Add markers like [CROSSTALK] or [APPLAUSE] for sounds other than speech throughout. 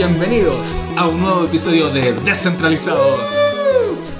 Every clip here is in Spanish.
Bienvenidos a un nuevo episodio de Descentralizados.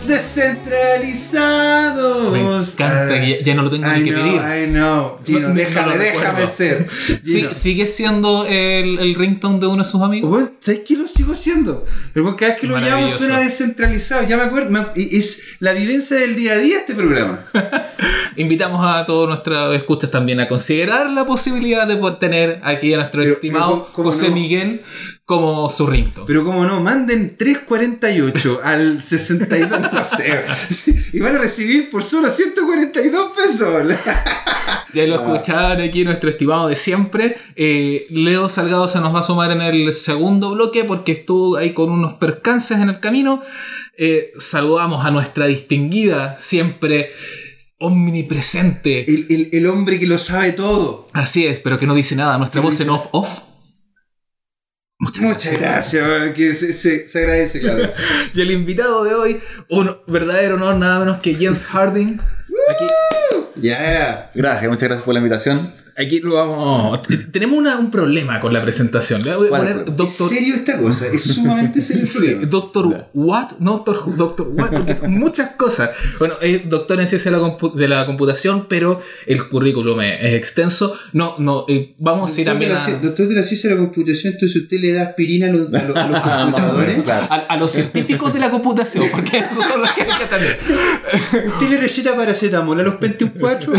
Descentralizados. Me encanta que ya, ya no lo tengo I ni que know, pedir. I know. Gino, No, déjame, déjame ser. Gino. ¿Sigue siendo el, el ringtone de uno de sus amigos? Bueno, ¿Sabes qué lo sigo siendo? Pero cada vez que lo llamo suena descentralizado. Ya me acuerdo. me- es la vivencia del día a día este programa. [LAUGHS] Invitamos a todos nuestros escuchas también a considerar la posibilidad de tener aquí a nuestro Pero- estimado pero ¿cómo José no? Miguel como su ringtone. Pero como no, manden 3.48 [LAUGHS] al 62, no sé. Y van a recibir por solo 142 pesos. [LAUGHS] Ya lo Ah. escuchaban aquí nuestro estimado de siempre. Eh, Leo Salgado se nos va a sumar en el segundo bloque porque estuvo ahí con unos percances en el camino. Eh, saludamos a nuestra distinguida, siempre omnipresente. El, el- el hombre que lo sabe todo. Así es, pero que no dice nada. Nuestra voz en off-off. Muchas Muchas gracias, que se, se- se agradece, claro. [LAUGHS] Y el invitado de hoy, un verdadero honor, nada menos que James Harding. Aquí, Ya, Gracias, muchas gracias por la invitación. Aquí lo vamos. Tenemos una- un problema con la presentación. Le voy a ¿Cuál es poner problema? Doctor. ¿Es serio esta cosa? Es sumamente serio Sí, doctor What, no doctor, doctor What, porque son muchas cosas. Bueno, es doctor en ciencia de la, de la computación, pero el currículum es, es extenso. No, no, eh, vamos a ir Doctor también a, doctor de la ciencia de la computación, entonces usted le da aspirina a los, a los- a los [LAUGHS] computadores. Claro. a, a los científicos de la computación, porque esos son los que hay que atender. ¿Usted le receta paracetamol a los [LAUGHS] Pentium 4? ¿no?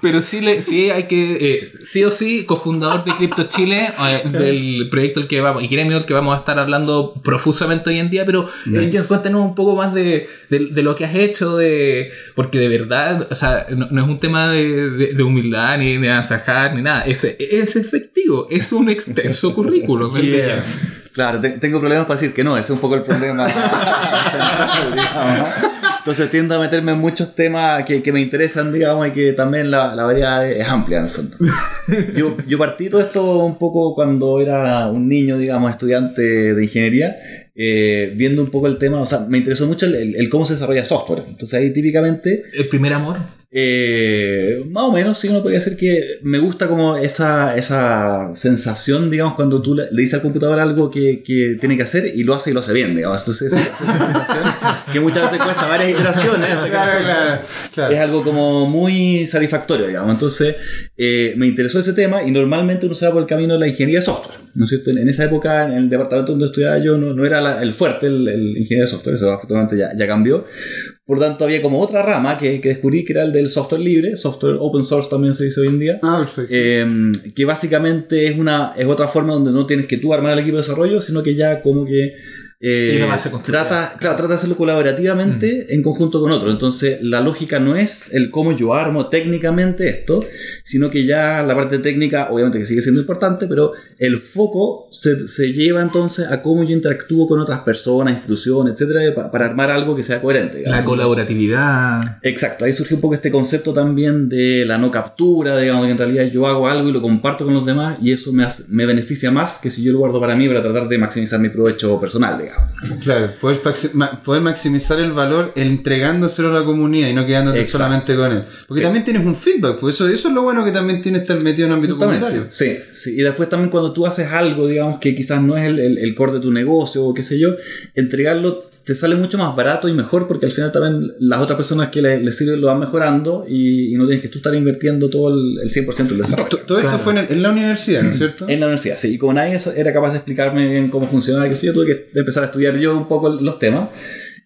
Pero sí, le, sí hay que, eh, sí o sí, cofundador de Crypto Chile, eh, [LAUGHS] del proyecto el que vamos, y gremio del que vamos a estar hablando profusamente hoy en día, pero eh, Nice. James, cuéntanos un poco más de, de- de lo que has hecho, de porque de verdad, o sea, no, no es un tema de, de- de humildad, ni de asajar, ni nada, es, es efectivo, es un extenso currículum. James. Claro, te- tengo problemas para decir que no, ese es un poco el problema. [LAUGHS] [LAUGHS] Entonces tiendo a meterme en muchos temas que, que me interesan, digamos, y que también la, la variedad es amplia en el fondo. [LAUGHS] Yo, yo partí todo esto un poco cuando era un niño, digamos, estudiante de ingeniería, eh, viendo un poco el tema, o sea, me interesó mucho el, el- el cómo se desarrolla software. Entonces ahí típicamente El primer amor. Eh, más o menos, sí, uno podría decir que me gusta como esa, esa sensación, digamos, cuando tú le, le dices al computador algo que, que tiene que hacer y lo hace y lo hace bien, digamos. Entonces, esa, esa sensación que muchas veces cuesta varias iteraciones. este caso, claro, claro. Es algo como muy satisfactorio, digamos. Entonces, eh, me interesó ese tema y normalmente uno se va por el camino de la ingeniería de software. ¿No es cierto? En, esa época, en el departamento donde estudiaba yo, no, no era la- el fuerte el, el ingeniería de software, eso afortunadamente ya, ya cambió. Por tanto, había como otra rama que, que descubrí que era el del software libre, software open source también se dice hoy en día. Ah, perfecto. Eh, que básicamente es una es otra forma donde no tienes que tú armar el equipo de desarrollo, sino que ya como que eh, trata, claro, trata de hacerlo colaborativamente en conjunto con otro. Entonces, la lógica no es el cómo yo armo técnicamente esto, sino que ya la parte técnica, obviamente que sigue siendo importante, pero el foco se, se lleva entonces a cómo yo interactúo con otras personas, instituciones, etcétera, pa- para armar algo que sea coherente. La colaboratividad. Exacto, ahí surge un poco este concepto también de la no captura, digamos que en realidad yo hago algo y lo comparto con los demás y eso me, hace- me beneficia más que si yo lo guardo para mí para tratar de maximizar mi provecho personal, digamos. Claro, poder, poder maximizar el valor entregándoselo a la comunidad y no quedándote Exacto. solamente con él. Porque Sí. también tienes un feedback, pues eso, eso es lo bueno que también tiene estar metido en el ámbito comunitario. Sí, sí, y después también cuando tú haces algo, digamos que quizás no es el, el, el core de tu negocio o qué sé yo, entregarlo te sale mucho más barato y mejor porque al final también las otras personas que les, les sirven lo van mejorando y, y no tienes que tú estar invirtiendo todo el, el 100% del desarrollo. To- Todo Claro. esto fue en, el- en la universidad, ¿no es cierto? En la universidad, sí. Y como nadie era capaz de explicarme bien cómo funcionaba, yo, tuve que empezar a estudiar yo un poco los temas.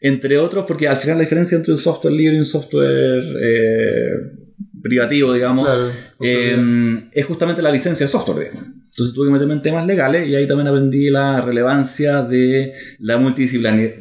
Entre otros, porque al final la diferencia entre un software libre y un software eh, privativo, digamos, Claro. eh, es justamente la licencia de software, digamos. Entonces tuve que meterme en temas legales y ahí también aprendí la relevancia de la multidisciplinaridad.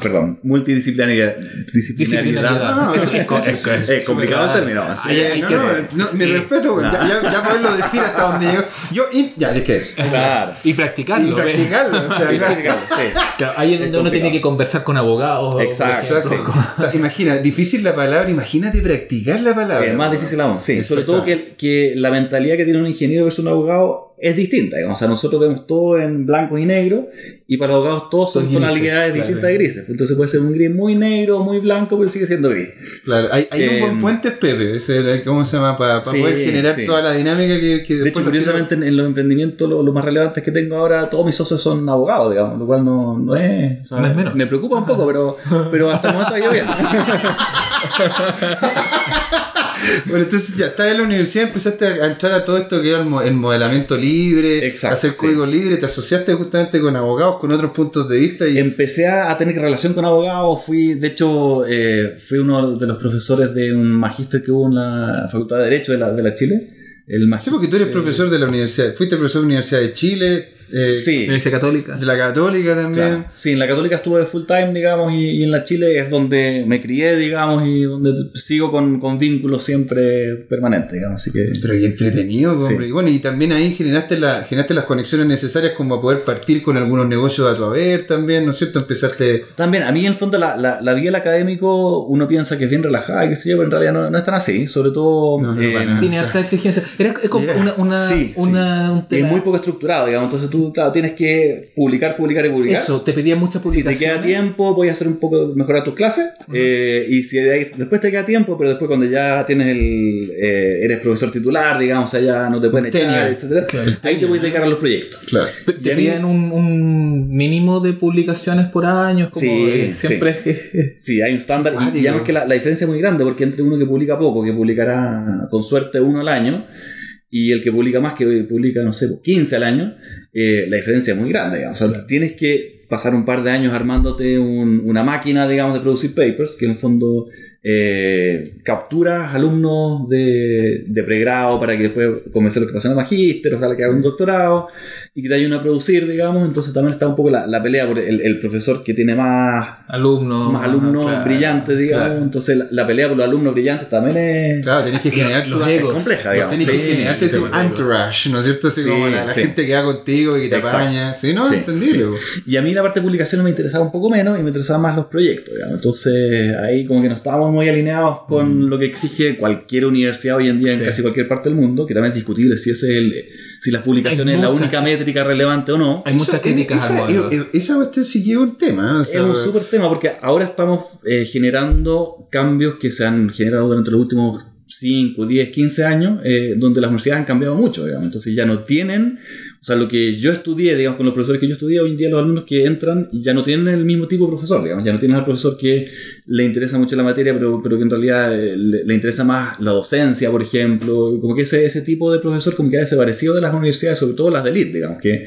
Perdón, multidisciplinaridad. Disciplinariedad. Ah, Eso es, es, es- Es complicado el término. Ay, no, que- no, no, sí. mi respeto, ya, ya, ya poderlo decir hasta donde yo. Yo, ya, es que. Claro. Y Y practicarlo. ¿ves? practicarlo, o sea, claro. practicarlo, sí. Claro, ahí es donde Es uno tiene que conversar con abogados. Exacto. Exacto. O sea, imagina, difícil la palabra, imagínate practicar la palabra. Es más difícil aún, sí. Sobre todo que, que la mentalidad que tiene un ingeniero versus un abogado es distinta. Digamos. O sea, nosotros vemos todo en blancos y negros y para los abogados todos son grises, tonalidades claro. distintas de grises. Entonces puede ser un gris muy negro, muy blanco, pero sigue siendo gris. Claro, hay, hay un buen puente, Pepe, ese, ¿cómo se llama? Para Sí, poder generar sí. toda la dinámica que, que De hecho, curiosamente, en, en los emprendimientos, lo, lo más relevantes que tengo ahora, todos mis socios son abogados, digamos, lo cual no, no es. o sea, No es menos. Me preocupa un poco, pero, pero hasta el momento ha ido bien. [LAUGHS] [LAUGHS] Bueno, entonces ya estás en la universidad, empezaste a entrar a todo esto que era el, mo- el modelamiento libre, Exacto, hacer sí. código libre, te asociaste justamente con abogados, con otros puntos de vista y Empecé a tener relación con abogados, fui, de hecho, eh, fui uno de los profesores de un magíster que hubo en la Facultad de Derecho de la, de la Chile. El Sí, magíster. porque tú eres profesor de la universidad, fuiste profesor de la Universidad de Chile, eh, Sí. Universidad Católica. de la Católica también. Claro. Sí, en la Católica estuve full time, digamos, y, y en la Chile es donde me crié, digamos, y donde sigo con, con vínculos siempre permanentes, digamos. Así que. Pero qué entretenido, hombre. Sí. Y bueno, y también ahí generaste, la, generaste las conexiones necesarias como a poder partir con algunos negocios a tu haber también, ¿no es cierto? Empezaste... También, a mí en el fondo la, la, la vida del académico uno piensa que es bien relajada, y qué sé yo, pero en realidad no, no es tan así. Sobre todo. No, no, eh. Tiene harta exigencia. Era, es como Yeah. una, una, Sí, sí. una- un es tema- muy poco estructurado, digamos. Entonces tú, claro, tienes que publicar, publicar y publicar. Eso, te pedía mucha Si te publicación. queda tiempo, voy a hacer un poco mejorar tus clases. eh, y si de después te queda tiempo, pero después cuando ya tienes el. eh, eres profesor titular, digamos, ya no te pueden echar, etcétera Claro. Ahí te puedes dedicar a los proyectos. Claro. Te Y a pedían un, un mínimo de publicaciones por año. Como Sí, eh, siempre es que- Sí, hay un estándar. Y, Cuático. y además que la, la diferencia es muy grande, porque entre uno que publica poco, que publicará con suerte uno al año, y el que publica más, que publica, no sé, 15 al año, eh, la diferencia es muy grande. Digamos. O sea, tienes que pasar un par de años armándote un- una máquina, digamos, de producir papers, que en el fondo eh, capturas alumnos de, de pregrado para que después convencerlos que pasen a magíster, ojalá que hagan un doctorado y que te ayuden a producir, digamos. Entonces también está un poco la, la pelea por el, el profesor que tiene más alumnos. más alumnos claro, brillantes, digamos. claro. Entonces la, la pelea por los alumnos brillantes también es, Claro, tenés que generar Los tu egos. es compleja, digamos. Tenés que generarte sí, tu entourage, ¿no es cierto? Así Sí, como la, la sí. gente que va contigo y que te Exacto. apaña. Sí, no, Sí, entendible. Y a mí la parte de publicaciones me interesaba un poco menos y me interesaban más los proyectos, digamos. Entonces ahí como que no estábamos muy alineados con lo que exige cualquier universidad hoy en día en Sí. casi cualquier parte del mundo, que también es discutible si ese es el, si las publicaciones es la única métrica relevante o no. Hay muchas Eso- críticas al esa, modelo. Esa cuestión sí que es un tema. O sea, Es un súper tema porque ahora estamos eh, generando cambios que se han generado durante los últimos 5, 10, 15 años, eh, donde las universidades han cambiado mucho, digamos. Entonces ya no tienen, o sea, lo que yo estudié, digamos, con los profesores que yo estudié, hoy en día los alumnos que entran ya no tienen el mismo tipo de profesor, digamos. Ya no tienes al profesor que le interesa mucho la materia, pero, pero que en realidad eh, le, le interesa más la docencia, por ejemplo. Como que ese, ese tipo de profesor como que ha desaparecido de las universidades, sobre todo las de elite, digamos, que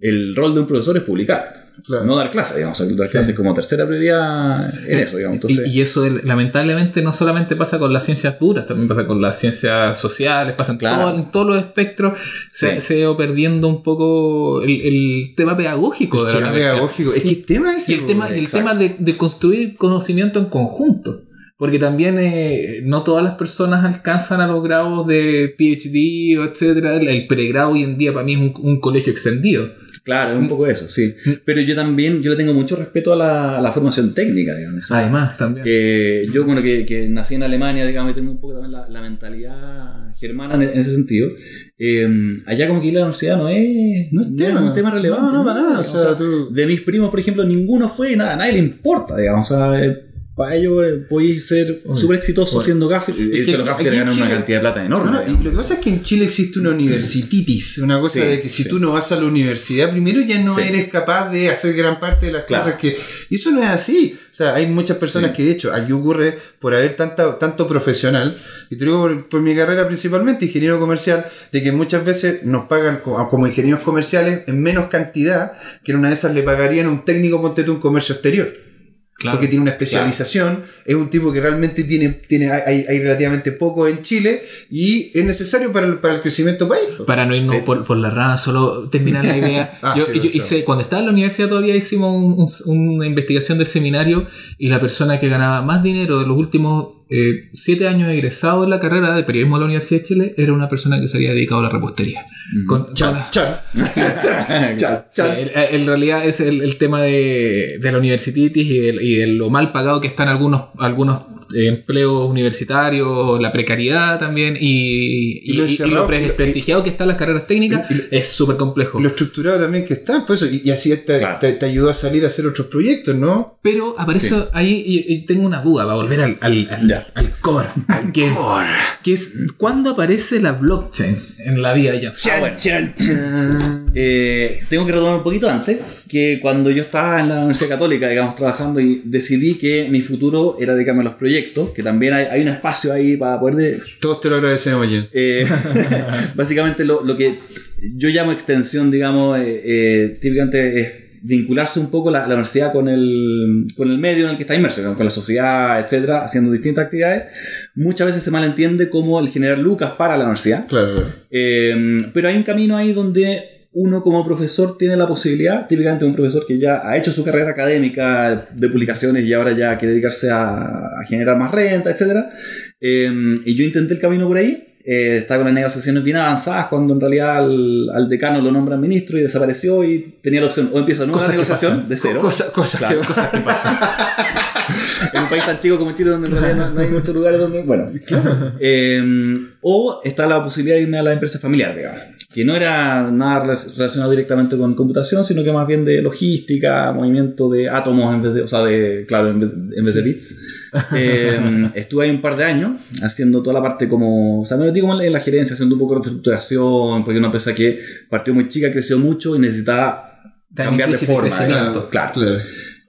el rol de un profesor es publicar. Claro. No dar clases, digamos. dar Sí. clases como tercera prioridad en eso, digamos. Entonces, y, y eso el- lamentablemente no solamente pasa con las ciencias duras, también pasa con las ciencias sociales, pasa en, Claro. todo- en todos los espectros. Se, Sí. se ha ido perdiendo un poco el, el tema pedagógico de la tema universidad. pedagógico. Es que el tema es Y el tema, el de, de construir conocimiento en conjunto. Porque también eh, no todas las personas alcanzan a los grados de PhD o etcétera. El, el pregrado hoy en día para mí es un, un colegio extendido. Claro, es un poco eso, sí. Pero yo también, yo le tengo mucho respeto a la, a la formación técnica, digamos. Además, también. que yo, bueno, que, que nací en Alemania, digamos, y tengo un poco también la, la mentalidad germana en, en ese sentido. eh, allá como que ir a la universidad no es, No es tema. un tema relevante. No, no, para nada. O sea, tú- de mis primos, por ejemplo, ninguno fue nada, a nadie le importa, digamos. O sea, eh, para ellos eh, podéis ser súper exitoso oye. siendo gaffel. De Es hecho, que los en ganan una cantidad de plata enorme. No, no, y digamos. lo que pasa es que en Chile existe una universititis, una cosa Sí, de que si sí. tú no vas a la universidad, primero ya no Sí. eres capaz de hacer gran parte de las Claro. cosas que... Y eso no es así. O sea, hay muchas personas Sí. que de hecho aquí ocurre por haber tanta, tanto profesional, y te digo por, por mi carrera principalmente, ingeniero comercial, de que muchas veces nos pagan co- como ingenieros comerciales en menos cantidad que en una de esas le pagarían a un técnico, ponte tú, un comercio exterior. Claro. porque tiene una especialización, es un tipo que realmente tiene, tiene hay, hay relativamente poco en Chile y es necesario para el, para el crecimiento del país. Para no irnos Sí. por, por la rama, solo terminar la idea. [LAUGHS] Ah, yo, sí, yo hice- cuando estaba en la universidad todavía hicimos un- un- una investigación de seminario y la persona que ganaba más dinero de los últimos eh, siete años egresado de la carrera de periodismo de la Universidad de Chile era una persona que se había dedicado a la repostería. Con- con- Chan, chan, chan, Sí, [LAUGHS] chan. el- en realidad es el, el tema de, de la universititis y de, y de lo mal pagado que están algunos, algunos empleos universitarios, la precariedad también y, Y lo y- lo lo- desprestigiado que están las carreras técnicas y- y- es súper complejo. Lo estructurado también que está, pues, y, y así te, Claro. te- te ayudó a salir a hacer otros proyectos, ¿no? Pero aparece ahí y, y tengo una duda, va a volver al, al, al, al core, al que, que es ¿cuándo aparece la blockchain en la vida ya? Ah, bueno. Eh, tengo que retomar un poquito antes, que cuando yo estaba en la Universidad Católica, digamos, trabajando y decidí que mi futuro era dedicarme a los proyectos, que también hay, hay un espacio ahí para poder... de- Todos te lo agradecemos, James. eh, [LAUGHS] básicamente lo, lo que yo llamo extensión, digamos, eh, eh, típicamente es vincularse un poco la, la universidad con el, con el medio en el que está inmerso, con la sociedad, etcétera, haciendo distintas actividades. Muchas veces se malentiende como el generar lucas para la universidad. Claro, claro. Eh, pero hay un camino ahí donde uno como profesor tiene la posibilidad, típicamente un profesor que ya ha hecho su carrera académica de publicaciones y ahora ya quiere dedicarse a, a generar más renta, etc. y yo intenté el camino por ahí. Eh, estaba con las negociaciones bien avanzadas cuando en realidad al, al decano lo nombran ministro y desapareció y tenía la opción o empiezo una nueva negociación de cero Claro. que Cosas que pasan. [LAUGHS] en un país tan chico como Chile donde en realidad no, no hay muchos lugares donde bueno Eh, o está la posibilidad de irme a la empresa familiar digamos que no era nada relac- relacionado directamente con computación sino que más bien de logística movimiento de átomos en vez de o sea de claro en vez, en vez de bits Eh, [LAUGHS] estuve ahí un par de años haciendo toda la parte como o sea me metí como en la gerencia haciendo un poco de reestructuración porque una empresa que partió muy chica creció mucho y necesitaba cambiar de forma claro Claro.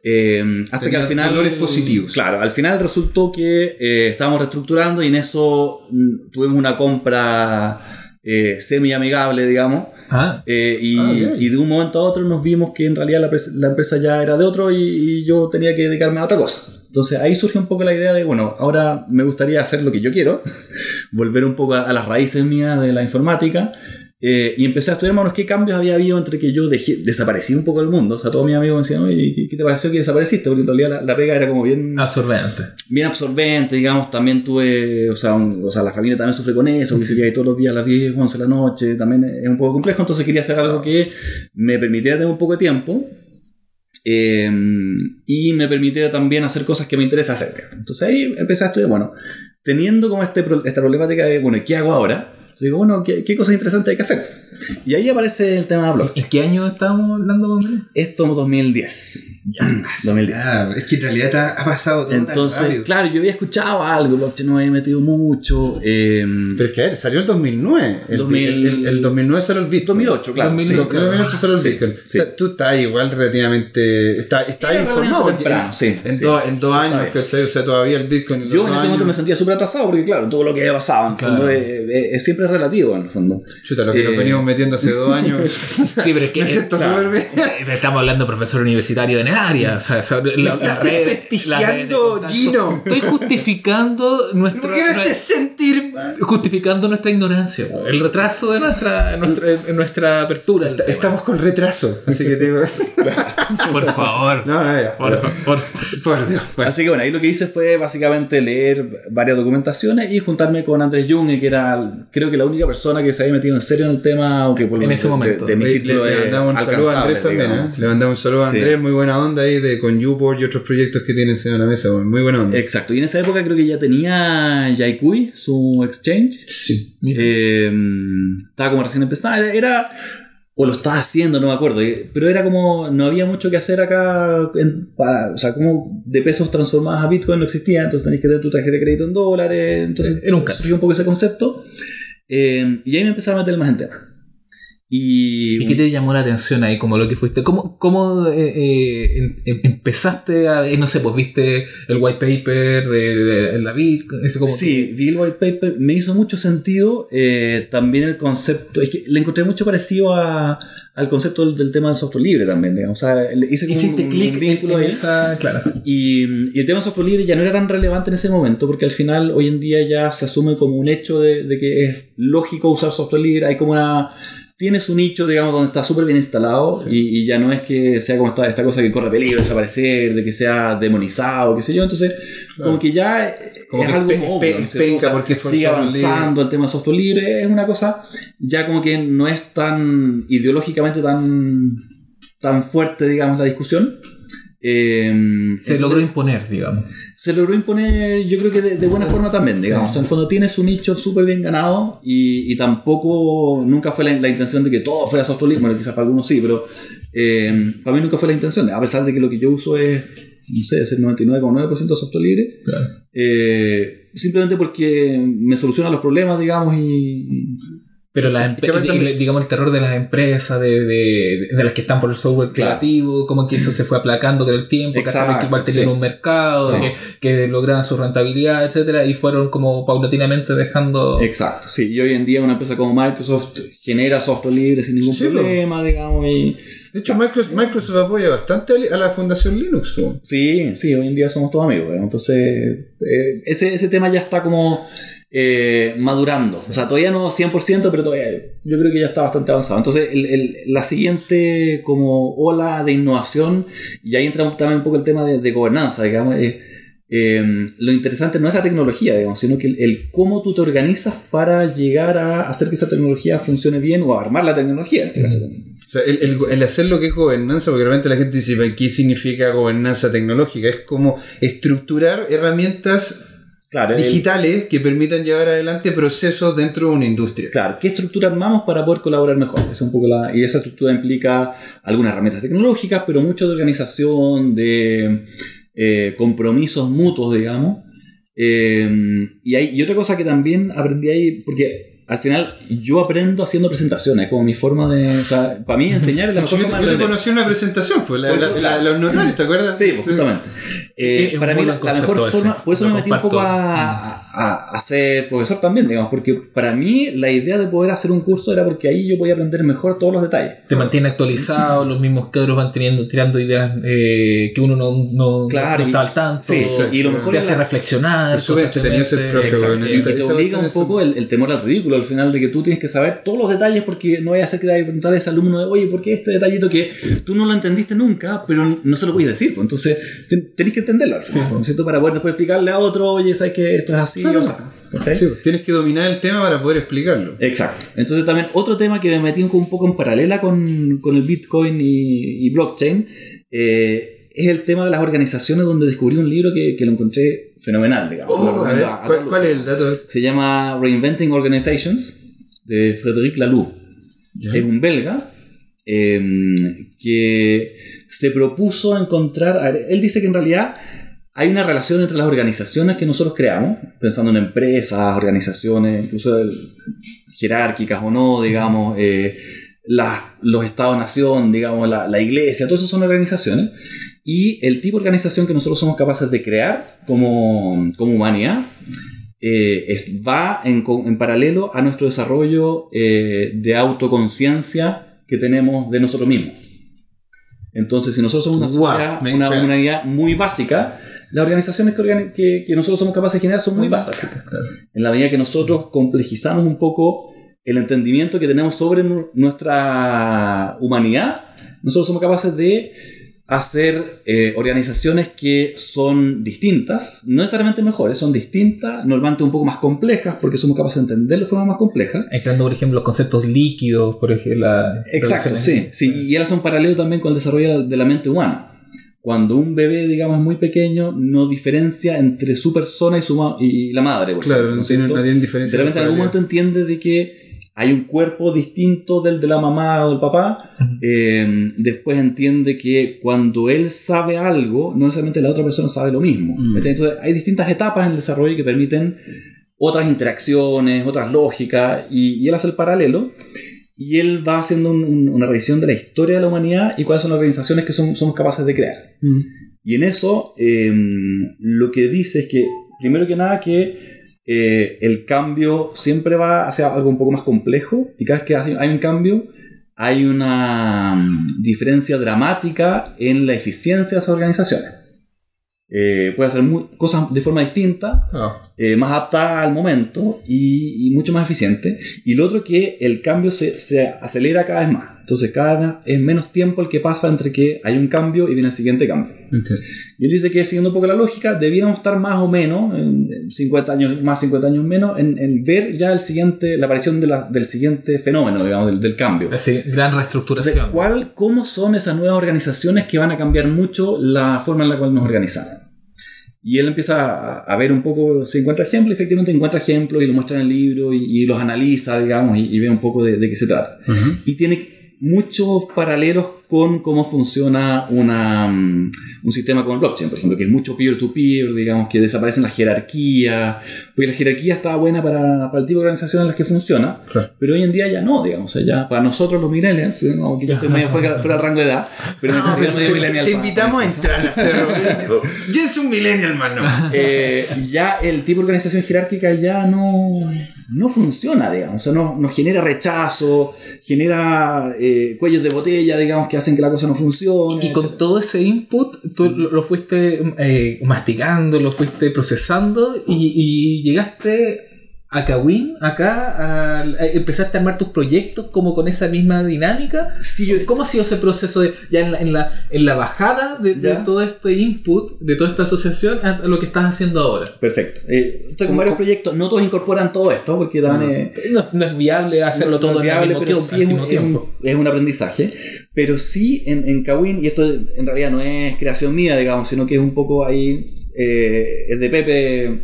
eh, hasta Tenía que al final. valores positivos. Claro, al final resultó que eh, estábamos reestructurando y en eso mm, tuvimos una compra eh, semi-amigable, digamos. Ah, eh, y, Ah, bien. y de un momento a otro nos vimos que en realidad la, la empresa ya era de otro y, y yo tenía que dedicarme a otra cosa. Entonces ahí surge un poco la idea de, bueno, ahora me gustaría hacer lo que yo quiero, [LAUGHS] volver un poco a, a las raíces mías de la informática. Eh, y empecé a estudiar menos qué cambios había habido entre que yo dejé, desaparecí un poco del mundo. O sea, todos mis amigos me decían, oye, ¿qué, te pareció que desapareciste? Porque en realidad la, la pega era como bien, absorbente. bien absorbente, digamos. También tuve, o sea, un- o sea, la familia también sufre con eso, porque se queda ahí todos los días a las 10, 11 de la noche. También es un poco complejo. Entonces quería hacer algo que me permitiera tener un poco de tiempo. eh, y me permitiera también hacer cosas que me interesa hacer. Entonces ahí empecé a estudiar, bueno, teniendo como este, esta problemática de, bueno, ¿qué hago ahora? Digo, bueno, ¿qué, qué cosas interesantes hay que hacer? Y ahí aparece el tema de ¿En blockchain. qué año estábamos hablando, hombre? Esto 2010. 2010. Ah, es que en realidad ha, ha pasado todo tan Entonces, rápido. claro, yo había escuchado algo, blockchain no había metido mucho. eh, Pero es que a ver, salió el 2009. El, 2000 el, el- el 2009 salió el Bitcoin. 2008, claro. 2008. sí. Sí, en 2008 salió el Sí, Bitcoin. sí. O sea, tú estás igual relativamente. Estás está informado. temprano, sí, En, sí. dos- en dos Sí, años. ¿cachai? O sea, todavía el Bitcoin. en Yo en ese momento me sentía súper atrasado porque, claro, todo lo que había pasado, en Claro. fondo, eh, eh, es siempre relativo, en el fondo. Chuta, lo que nos Eh, venimos metiendo hace dos años. [LAUGHS] Sí, pero es que me siento claro. súper bien. estamos hablando de profesor universitario en el área. O sea, sobre la, la red-. Gino. Estoy justificando nuestra. ¿Por qué me haces sentir mal? justificando nuestra ignorancia, el retraso de nuestra, nuestra, nuestra apertura. Estamos con retraso, así que te [LAUGHS] Por favor. No, no, ya. Por Dios. Bueno, Así que bueno, ahí lo que hice fue básicamente leer varias documentaciones y juntarme con Andrés Junge, que era creo que la única persona que se había metido en serio en el tema, aunque por lo En menos ese de- momento. de, mi le, ciclo le de mandamos un saludo a Andrés también. ¿eh? Le mandamos un saludo a Sí. Andrés, muy buena onda ahí de con YouPort y otros proyectos que tiene encima de la mesa, muy buena onda. Exacto, y en esa época creo que ya tenía Yaikui, su exchange. Sí. Mira. Eh, estaba como recién empezando. Era, era- o lo estaba haciendo, no me acuerdo. eh, Pero era como. No había mucho que hacer acá. en- para- o sea, como de pesos transformados a Bitcoin no existía. Entonces tenéis que tener tu tarjeta de crédito en dólares. Entonces Era un un poco ese concepto. Eh, y ahí me empecé a meter más en tema. Y. ¿Y qué te llamó la atención ahí, como lo que fuiste? ¿Cómo, cómo eh, eh, em- em- empezaste a, eh, no sé, pues viste el white paper de, de la Bitcoin? Ese como Sí, vi el white paper, me hizo mucho sentido eh, también el concepto, es que le encontré mucho parecido a- al concepto del, del tema del software libre también, digamos. o sea, hice como Hiciste un- clic vínculo en ahí. esa, claro. Y, y el tema del software libre ya no era tan relevante en ese momento, porque al final hoy en día ya se asume como un hecho de, de que es lógico usar software libre, hay como una... Tiene su nicho, digamos, donde está súper bien instalado y, y ya no es que sea como esta, esta cosa que corre peligro de desaparecer, de que sea demonizado, qué sé yo. Entonces, Claro. como que ya Como es que algo pe- pe- obvio, ¿no es penca cierto? O sea, porque fue sigue libre. avanzando el tema de software libre, es una cosa ya como que no es tan ideológicamente tan, tan fuerte, digamos, la discusión. Eh, Se entonces, logró imponer, digamos. se logró imponer, yo creo que de, de buena forma también, digamos. En el fondo tiene su nicho súper bien ganado y, y tampoco, nunca fue la, la intención de que todo fuera software libre. Bueno, quizás para algunos sí, pero eh, para mí nunca fue la intención. A pesar de que lo que yo uso es, no sé, es el 99,9% de software libre. eh, simplemente porque me soluciona los problemas, digamos, y... Pero las digamos el terror de las empresas, de, de, de las que están por el software Claro. creativo, como que eso se fue aplacando con el tiempo, Exacto, que igual tenían sí. un mercado, Sí. que, que lograban su rentabilidad, etcétera, y fueron como paulatinamente dejando. Exacto, sí. Y hoy en día una empresa como Microsoft genera software libre sin ningún Sí, po. problema, digamos, y... De hecho, Microsoft, Microsoft apoya bastante a la Fundación Linux. po. Sí, sí, hoy en día somos todos amigos. ¿eh? Entonces, eh, ese, ese tema ya está como eh, madurando. O sea, todavía no 100%, pero todavía yo creo que ya está bastante avanzado. Entonces, el- el- la siguiente como ola de innovación, y ahí entra también un poco el tema de, de gobernanza, digamos. eh, eh, lo interesante no es la tecnología, digamos, sino que el, el cómo tú te organizas para llegar a hacer que esa tecnología funcione bien o a armar la tecnología, en este caso. O sea, el, el- el hacer lo que es gobernanza, porque realmente la gente dice, ¿qué significa gobernanza tecnológica? Es como estructurar herramientas Claro, el- digitales que permitan llevar adelante procesos dentro de una industria. Claro, ¿qué estructura armamos para poder colaborar mejor? Es un poco la, y esa estructura implica algunas herramientas tecnológicas, pero mucho de organización, de eh, compromisos mutuos, digamos. Eh, y, hay, y otra cosa que también aprendí ahí, porque al final yo aprendo haciendo presentaciones, como mi forma de... O sea, para mí enseñar es la [LAUGHS] Yo, mejor forma de yo conocí en una presentación, pues, la, eso, la- la- los notarios, ¿te acuerdas? Sí, pues justamente. Eh, para mí la, mejor forma, ese. por eso Lo me metí un poco a, a- a ser profesor también, digamos, porque para mí la idea de poder hacer un curso era porque ahí yo podía aprender mejor todos los detalles. Te mantiene actualizado, los mismos cabros van teniendo, tirando ideas eh, que uno no, no, Claro, no y- está al tanto. sí, sí, y lo mejor te hace la- reflexionar. Es súper entretenido ser profe. Y, y te obliga un poco el, el temor al ridículo al final de que tú tienes que saber todos los detalles porque no vaya a ser que te vaya a preguntar a ese alumno de, oye, ¿por qué este detallito que tú no lo entendiste nunca, pero no se lo puedes decir? Pues entonces ten- tenés que entenderlo, al final, ¿no es cierto? Para poder después explicarle a otro, oye, ¿sabes que esto es así? Claro. O sea, ¿cachai? Sí, pues, tienes que dominar el tema para poder explicarlo. Exacto. Entonces también otro tema que me metí un, poco en paralela con, con el Bitcoin y, y blockchain eh, es el tema de las organizaciones donde descubrí un libro que, que lo encontré fenomenal, digamos. Oh, a ver, recomiendo a- a ¿cuál, es el dato? Se llama Reinventing Organizations de Frédéric Laloux. Ya. Es un belga eh, que se propuso encontrar. a ver, él dice que en realidad hay una relación entre las organizaciones que nosotros creamos, pensando en empresas, organizaciones, incluso el- jerárquicas o no, digamos, eh, los estados-nación, digamos, la, la iglesia, todo eso son organizaciones. Y el tipo de organización que nosotros somos capaces de crear como, como humanidad eh, es- va en, en paralelo a nuestro desarrollo eh, de autoconciencia que tenemos de nosotros mismos. Entonces, si nosotros somos una sociedad, una humanidad muy básica, las organizaciones que, organi- que- que nosotros somos capaces de generar son muy básicas. En la medida que nosotros complejizamos un poco el entendimiento que tenemos sobre nu- nuestra humanidad, nosotros somos capaces de hacer eh, organizaciones que son distintas, no necesariamente mejores, son distintas, normalmente un poco más complejas, porque somos capaces de entender de forma más compleja. Entrando, por ejemplo, los conceptos líquidos, por ejemplo. la- Exacto, sí, sí. Y él hace un paralelo también con el desarrollo de la mente humana. Cuando un bebé, digamos, es muy pequeño, no diferencia entre su persona y, su ma- y la madre. por Claro, ejemplo, no cierto? no tienen diferencia. De repente en algún momento entiende de que hay un cuerpo distinto del de la mamá o del papá. Eh, después entiende que cuando él sabe algo, no necesariamente la otra persona sabe lo mismo. Mm. Entonces hay distintas etapas en el desarrollo que permiten otras interacciones, otras lógicas, y, y él hace el paralelo. Y él va haciendo un- un- una revisión de la historia de la humanidad y cuáles son las organizaciones que son- somos capaces de crear. Mm. Y en eso eh, lo que dice es que, primero que nada, que eh, el cambio siempre va hacia algo un poco más complejo y cada vez que hay un cambio hay una mm, diferencia dramática en la eficiencia de esas organizaciones. Eh, puede hacer cosas de forma distinta, Ah, eh, más apta al momento y, y mucho más eficiente. Y lo otro que el cambio se, se acelera cada vez más. Entonces cada es menos tiempo el que pasa entre que hay un cambio y viene el siguiente cambio. Entiendo. Y él dice que siguiendo un poco la lógica, debiéramos estar más o menos, en en 50 años más, 50 años menos, en, en ver ya el siguiente, la aparición de la- del siguiente fenómeno, digamos, del, del cambio. Así, gran Entonces, reestructuración. ¿cuál, ¿cómo son esas nuevas organizaciones que van a cambiar mucho la forma en la cual nos organizamos? Y él empieza a, ver un poco, se encuentra ejemplos, efectivamente encuentra ejemplos y lo muestra en el libro y, y los analiza, digamos, y, y ve un poco de, de qué se trata. Y tiene muchos paralelos con cómo funciona una, mm, un sistema como el blockchain, por ejemplo, que es mucho peer-to-peer, digamos, que desaparecen las jerarquías, porque la jerarquía estaba buena para, para el tipo de organización en las que funciona, Claro. pero hoy en día ya no, digamos, o sea, ya para nosotros los millennials, ¿eh? no, que yo estoy medio fuera, fuera del rango de edad, pero me considero medio millennial. Te para- invitamos a entrar a este es un millennial, mano. eh, ya el tipo de organización jerárquica ya no, no funciona, digamos. O sea, no, nos genera rechazo, genera eh, cuellos de botella, digamos, que hacen que la cosa no funcione. Y con etcétera. todo ese input, tú lo, lo fuiste eh, masticando, lo fuiste procesando y, y llegaste a Kawin, acá, a- empezaste a armar tus proyectos como con esa misma dinámica. Sí, ¿Cómo ha sido ese proceso de, ya en la, en la, en la bajada de, todo este input, de toda esta asociación, a lo que estás haciendo ahora? Perfecto. Eh, estoy con ¿Cómo- varios proyectos, no todos incorporan todo esto, porque también eh, No, no es viable hacerlo no- todo no es viable, en el mismo pero tiempo. sí al es, mismo un- tiempo. es un aprendizaje. Pero sí en, en Kawin, y esto en realidad no es creación mía, digamos, sino que es un poco ahí, eh, es de Pepe,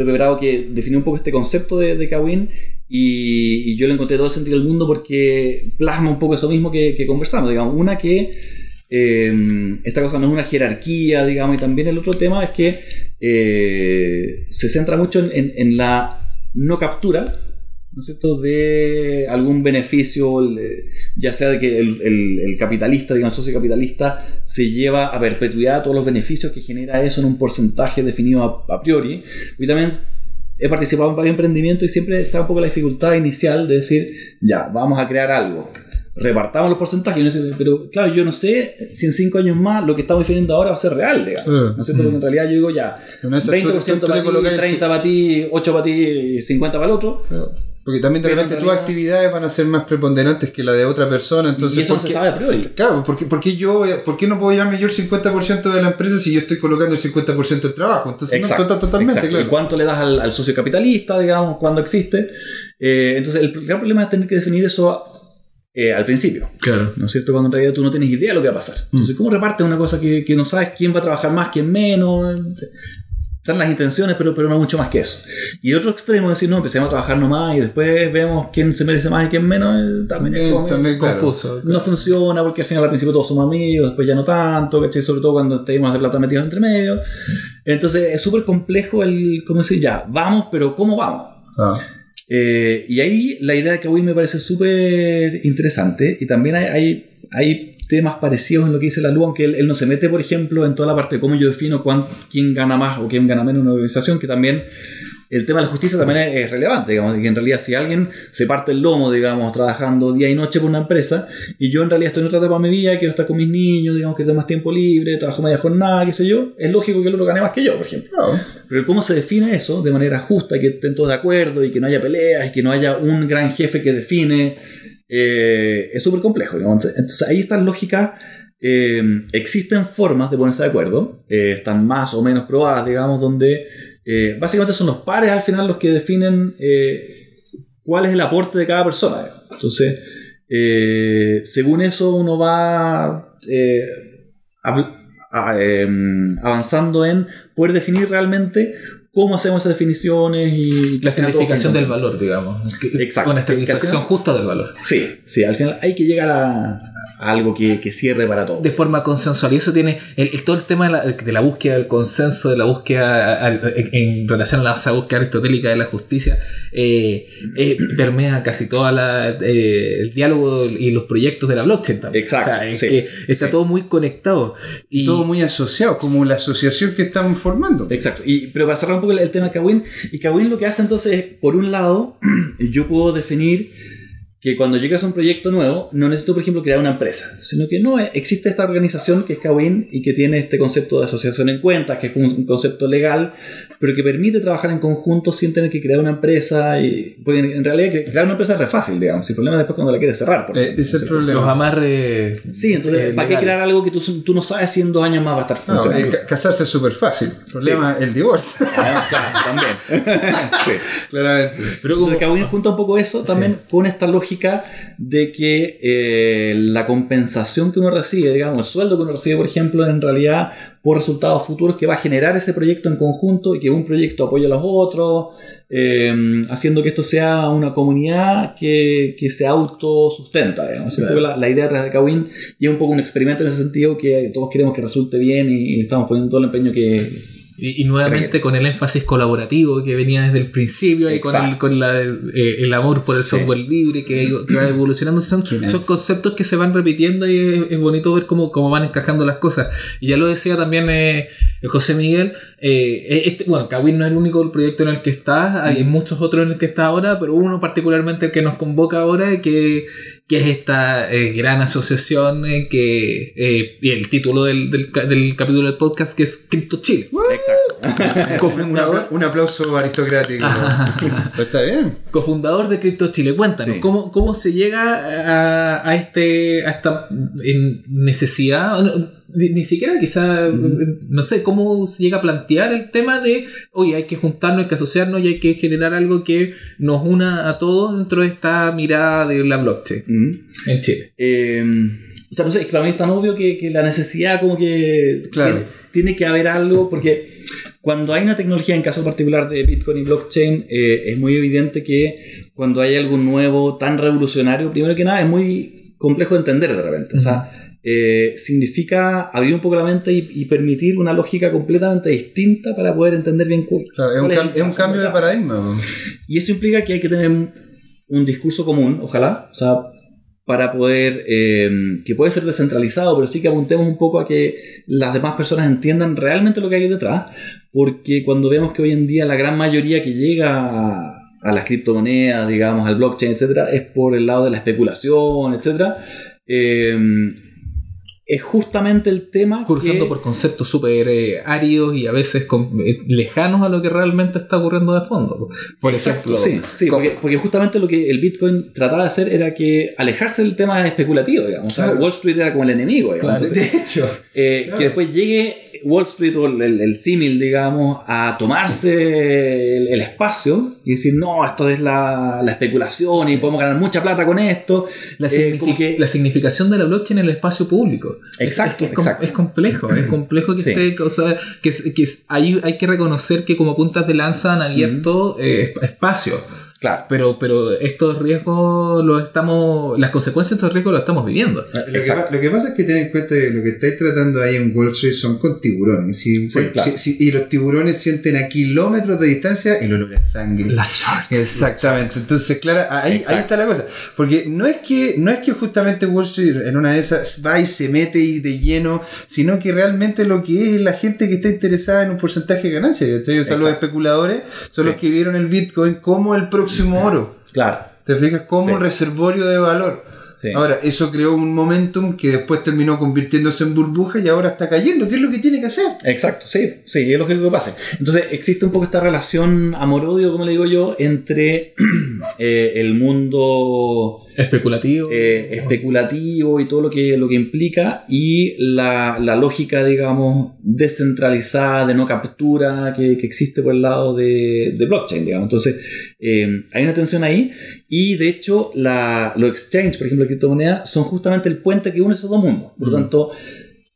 Pepe Bravo que definió un poco este concepto de, de Kawin y, yo le encontré todo el sentido del mundo porque plasma un poco eso mismo que, que conversamos, digamos, una que eh, esta cosa no es una jerarquía, digamos, y también el otro tema es que eh, se centra mucho en la no captura, ¿no es cierto?, de algún beneficio, eh, ya sea de que el, el- el capitalista, digamos, socio capitalista, se lleva a perpetuidad todos los beneficios que genera eso en un porcentaje definido a, a priori. Y también he participado en varios emprendimientos y siempre está un poco la dificultad inicial de decir, ya, vamos a crear algo. Repartamos los porcentajes, pero claro, yo no sé si en cinco años más lo que estamos definiendo ahora va a ser real, digamos. Mm. ¿No es cierto? Porque en realidad yo digo ya, Una de esas 20% tú- tú- tú para ti, colocas el- 30 para ti, 8 para ti y 50 para el otro. Porque también de Pero repente tus actividades van a ser más preponderantes que la de otra persona. Entonces, y eso no ¿por se sabe a priori. Claro, ¿por qué, por qué yo, voy a- por qué no puedo llevarme yo el 50% de la empresa si yo estoy colocando el 50% del trabajo? Entonces, no, Exacto, tota- totalmente, exacto. claro. ¿Y cuánto le das al, al socio capitalista, digamos, cuando existe? Eh, entonces, el gran problema es tener que definir eso eh, al principio. Claro. ¿No es cierto? Cuando en realidad tú no tienes idea de lo que va a pasar. Entonces, ¿cómo repartes una cosa que, que no sabes quién va a trabajar más, quién menos? Están las intenciones, pero, pero no mucho más que eso. Y el otro extremo es decir, no, empecemos a trabajar nomás y después vemos quién se merece más y quién menos. eh, También es como claro. Confuso. no funciona porque al final al principio todos somos amigos, después ya no tanto, ¿cachai? Sobre todo cuando tenemos de plata metidos entre medio. Entonces es súper complejo el, ¿cómo decir? Ya, vamos, pero ¿cómo vamos? Ah. Eh, y ahí la idea de Kawhi me parece súper interesante y también hay, hay, hay temas parecidos en lo que dice la Lu, aunque él, él no se mete, por ejemplo, en toda la parte de cómo yo defino cuán- quién gana más o quién gana menos en una organización, que también el tema de la justicia también es, es relevante, digamos, que en realidad si alguien se parte el lomo, digamos, trabajando día y noche por una empresa, y yo en realidad estoy en otra etapa de mi vida, quiero estar con mis niños, digamos que tengo más tiempo libre, trabajo media jornada, qué sé yo, es lógico que el otro gane más que yo, por ejemplo. Claro. Pero cómo se define eso de manera justa, que estén todos de acuerdo y que no haya peleas y que no haya un gran jefe que define, eh, es súper complejo. Entonces ahí estas lógicas, eh, existen formas de ponerse de acuerdo, eh, están más o menos probadas, digamos, donde eh, básicamente son los pares al final los que definen cuál es el aporte de cada persona. Entonces, según eso uno va... em, avanzando en poder definir realmente cómo hacemos esas definiciones y La tenga- del valor, digamos. Exacto. Con estratificación final- justa del valor. Sí, sí, al final hay que llegar a algo que, que cierre para todo. de forma consensual. Y eso tiene el, el- todo el tema de la, de la búsqueda del consenso, de la búsqueda en, en relación a la esa búsqueda aristotélica de la justicia, eh, eh, permea casi todo el diálogo y los proyectos de la blockchain también. Exacto, O sea, es sí, que está sí. todo muy conectado. Y Todo muy asociado, como la asociación que estamos formando. Exacto. Y, pero para cerrar un poco el, el tema de Kawin, y Kawin lo que hace entonces es, por un lado, [CLEARS THROAT] yo puedo definir que cuando llegas a un proyecto nuevo, no necesito, por ejemplo, crear una empresa, sino que no, existe esta organización que es Kawin y que tiene este concepto de asociación en cuentas, que es un, un concepto legal pero que permite trabajar en conjunto sin tener que crear una empresa. Y, porque en, en realidad crear una empresa es re fácil, digamos. El problema es después cuando la quieres cerrar. por Eh, ejemplo, ese es el ¿cierto? problema. Los amarres. Sí, entonces, eh, ¿para qué crear algo que tú, tú no sabes si en dos años más va a estar No, funcionando? eh, ca- casarse es súper fácil. El problema es el divorcio. Ah, claro, también. [LAUGHS] Sí. Claramente. Pero como, Entonces, junta un poco eso también con esta lógica de que eh, la compensación que uno recibe, digamos, el sueldo que uno recibe, por ejemplo, en realidad por resultados futuros que va a generar ese proyecto en conjunto y que un proyecto apoya a los otros, eh, haciendo que esto sea una comunidad que, que se autosustenta. Digamos. La, la idea detrás de Kawin y es un poco un experimento en ese sentido que todos queremos que resulte bien y, y estamos poniendo todo el empeño que, y, y nuevamente con el énfasis colaborativo que venía desde el principio y con, el, con la, eh, el amor por el Sí. software libre que, que va evolucionando. Son, ¿Quién es? son conceptos que se van repitiendo y es, es bonito ver cómo, cómo van encajando las cosas. Y ya lo decía también eh, José Miguel. eh, este, bueno, Kawin no es el único proyecto en el que está, hay muchos otros en el que está ahora, pero uno particularmente el que nos convoca ahora, que, que es esta eh, gran asociación eh, que eh, y el título del, del, ca- del capítulo del podcast que es Crypto Chile. Exacto. Un, [LAUGHS] Cofundador, apla- un aplauso aristocrático. [LAUGHS] Pero está bien. cofundador de Crypto Chile. Cuéntanos, Sí. ¿cómo, ¿cómo se llega a, a este, a esta necesidad? Ni, ni siquiera quizá, no sé, cómo se llega a plantear el tema de, oye, hay que juntarnos, hay que asociarnos y hay que generar algo que nos una a todos dentro de esta mirada de la blockchain Mm. en Chile. Eh, o sea, no sé, es que para mí es tan obvio que, que la necesidad como que Claro. tiene que haber algo, porque cuando hay una tecnología, en caso particular de Bitcoin y blockchain, eh, es muy evidente que cuando hay algo nuevo, tan revolucionario, primero que nada, es muy complejo de entender de repente. O sea, eh, significa abrir un poco la mente y, y permitir una lógica completamente distinta para poder entender bien cu- Claro, es, cuál un cam- es un cambio de paradigma. Y eso implica que hay que tener un discurso común, ojalá, o sea, para poder, eh, que puede ser descentralizado, pero sí que apuntemos un poco a que las demás personas entiendan realmente lo que hay detrás, porque cuando vemos que hoy en día la gran mayoría que llega a, las criptomonedas, digamos, al blockchain, etcétera, es por el lado de la especulación, etcétera, eh, es justamente el tema Cursando que- por conceptos súper eh, áridos y a veces con- eh, lejanos a lo que realmente está ocurriendo de fondo. Por Exacto, ejemplo, sí, sí, porque, porque justamente lo que el Bitcoin trataba de hacer era que alejarse del tema especulativo, digamos. O sea. Wall Street era como el enemigo, digamos. Claro. Entonces, De hecho. [LAUGHS] eh, Claro. Que después llegue Wall Street o el, el- el símil, digamos, a tomarse el, el espacio y decir, no, esto es la, la especulación y podemos ganar mucha plata con esto. la, Eh, signifi- como que- la significación de la blockchain en el espacio público. Exacto, es, es, exacto. es complejo, es complejo que Sí. esté, o sea, que, que hay, hay que reconocer que como puntas de lanza han abierto eh, esp- espacio. Claro. Pero, pero estos riesgos los estamos, las consecuencias de estos riesgos los estamos viviendo. Lo que, Exacto. pa- lo que pasa es que ten en cuenta que lo que estáis tratando ahí en Wall Street son con tiburones. Si- Sí, claro. si- si- y los tiburones sienten a kilómetros de distancia el olor a sangre. Exactamente, entonces claro, ahí, ahí está la cosa, porque no es que no es que justamente Wall Street en una de esas va y se mete y de lleno, sino que realmente lo que es la gente que está interesada en un porcentaje de ganancia, ¿cachai? O sea, los especuladores son Sí. los que vieron el Bitcoin como el próximo oro, Claro. ¿te fijas? Como Sí. un reservorio de valor. Sí. Ahora, eso creó un momentum que después terminó convirtiéndose en burbuja y ahora está cayendo. ¿Qué es lo que tiene que hacer? Exacto, sí, sí, es lógico que pase. Entonces existe un poco esta relación amor-odio, como le digo yo, entre [CLEARS THROAT] eh, el mundo Especulativo. eh, especulativo y todo lo que, lo que implica y la, la lógica, digamos, descentralizada, de no captura que, que existe por el lado de, de blockchain, digamos. Entonces, eh, hay una tensión ahí y de hecho la, los exchange, por ejemplo, de criptomonedas, son justamente el puente que une esos dos mundos. Por lo Mm. tanto,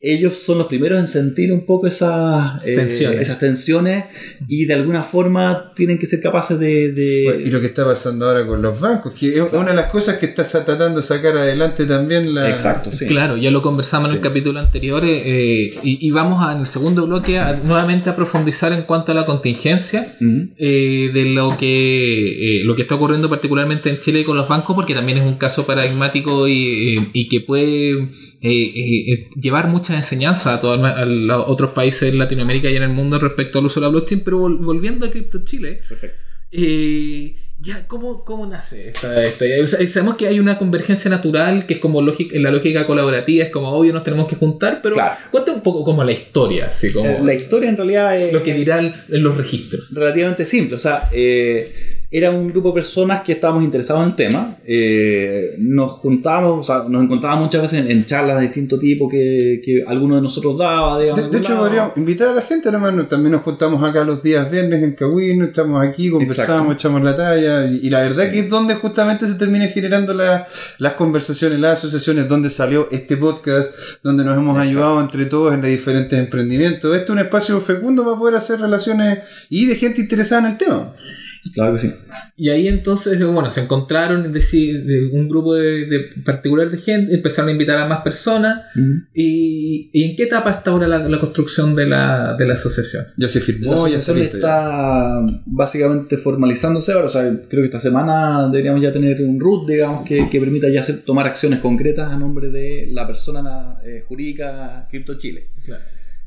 ellos son los primeros en sentir un poco esas, eh, Tensiones. esas tensiones y de alguna forma tienen que ser capaces de... de- Y lo que está pasando ahora con los bancos, que es una de las cosas que está tratando de sacar adelante también la... Exacto, sí. Claro, ya lo conversamos en el capítulo anterior eh, eh, y, y vamos a, en el segundo bloque a- nuevamente a profundizar en cuanto a la contingencia eh, de lo que, eh, lo que está ocurriendo particularmente en Chile con los bancos, porque también es un caso paradigmático y, y que puede eh, eh, eh, llevar mucha enseñanza a, todos a los otros países en Latinoamérica y en el mundo respecto al uso de la blockchain. Pero vol- volviendo a Crypto Chile, Perfecto. Ya, ¿cómo, cómo nace esta, esta? O sea, sabemos que hay una convergencia natural que es como lógica, en la lógica colaborativa, es como obvio nos tenemos que juntar, pero Claro. cuenta un poco como la historia, así como La historia en realidad es lo que dirán los registros. relativamente simple. O sea, eh, era un grupo de personas que estábamos interesados en el tema. Eh, nos juntábamos, o sea, nos encontrábamos muchas veces en, en charlas de distinto tipo que, que alguno de nosotros daba. De, digamos, de algún hecho, lado. podríamos invitar a la gente, nomás, no- también nos juntamos acá los días viernes en Cahuino, estamos aquí, conversamos, echamos la talla, y, y la verdad que es donde justamente se terminan generando la- las conversaciones, las asociaciones, donde salió este podcast, donde nos hemos ayudado entre todos en los diferentes emprendimientos. Este es un espacio fecundo para poder hacer relaciones y de gente interesada en el tema. Claro que sí. Y ahí entonces, bueno, se encontraron de un grupo de, de particular de gente, empezaron a invitar a más personas. ¿Y, y en qué etapa está ahora la, la construcción de la, de la asociación? Ya se La firmó, ya está asociación ya. está básicamente formalizándose ahora. O sea, creo que esta semana deberíamos ya tener un root, digamos, que, que permita ya hacer- tomar acciones concretas a nombre de la persona eh, jurídica Crypto Chile.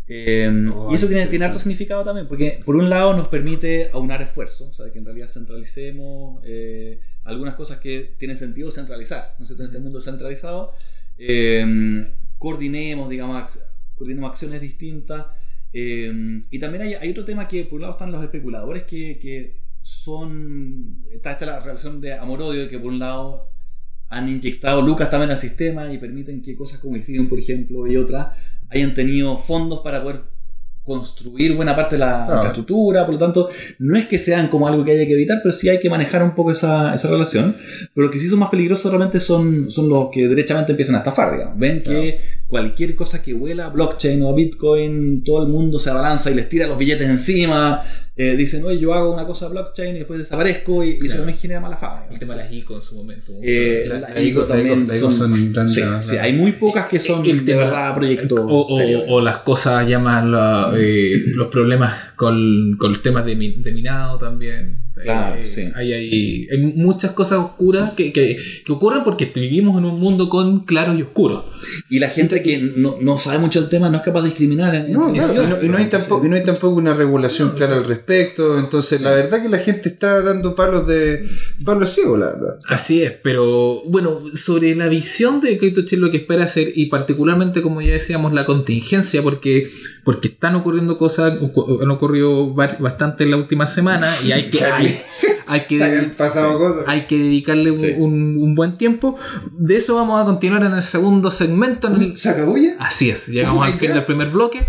Eh, Oh, y eso tiene, tiene harto significado también, porque por un lado nos permite aunar esfuerzos, o sea, que en realidad centralicemos eh, algunas cosas que tienen sentido centralizar, ¿no es cierto? En este mundo centralizado, eh, coordinemos, digamos, coordinemos acciones distintas. eh, y también hay, hay otro tema que por un lado están los especuladores que, que son... Está esta la relación de amor-odio, que por un lado han inyectado lucas también al sistema y permiten que cosas como Ethereum, por ejemplo, y otras, hayan tenido fondos para poder construir buena parte de la Ah. infraestructura, por lo tanto, no es que sean como algo que haya que evitar, pero sí hay que manejar un poco esa, esa relación. Pero lo que sí son más peligrosos realmente son, son los que derechamente empiezan a estafar, digamos. Ven que cualquier cosa que huela a blockchain o a bitcoin, todo el mundo se abalanza y les tira los billetes encima, eh, dicen, oye, yo hago una cosa blockchain y después desaparezco y, y eso también genera mala fama. El tema de las ICO en su momento. Eh, La- la la ICO también la son, son sí, hay muy pocas que son El de tema- verdad proyectos O, o- serios. o las cosas llaman la- eh, los problemas con, con los temas de, de minado también. Claro, Eh, sí. Hay, hay, hay muchas cosas oscuras que, que, que ocurren porque vivimos en un mundo con claros y oscuros. Y la gente que no, no sabe mucho el tema no es capaz de discriminar. En, No, claro, y no, y no hay tampoco, y no hay tampoco una regulación clara al respecto. Entonces, la verdad que la gente está dando palos de palos ciegos, la verdad. Así es, pero bueno, sobre la visión de Crypto Chile lo que espera hacer y particularmente como ya decíamos la contingencia porque porque están ocurriendo cosas, han ocurrido ba- bastante en la última semana y hay que [LAUGHS] hay, [LAUGHS] hay que pasado cosas. hay que dedicarle un, Sí. un- un buen tiempo. De eso vamos a continuar en el segundo segmento. en el- ¿Se acabó ya? Así es, llegamos Oh my al fin God. del primer bloque,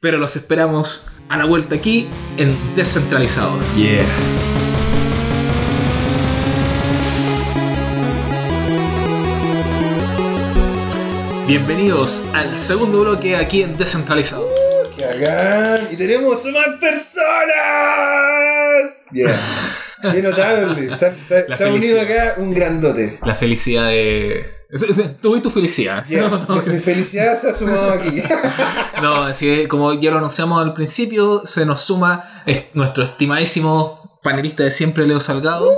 pero los esperamos a la vuelta aquí en Descentralizados. Yeah. Bienvenidos al segundo bloque aquí en Descentralizados. ¡Qué bacán! Y tenemos más personas. Yeah. Qué notable. Se, ha- se ha- La se ha unido acá un grandote. La felicidad de. Tú y tu felicidad. Yeah. [LAUGHS] No, no, Mi felicidad se ha sumado aquí. [LAUGHS] no, así es, como ya lo anunciamos al principio, se nos suma es- nuestro estimadísimo panelista de siempre, Leo Salgado.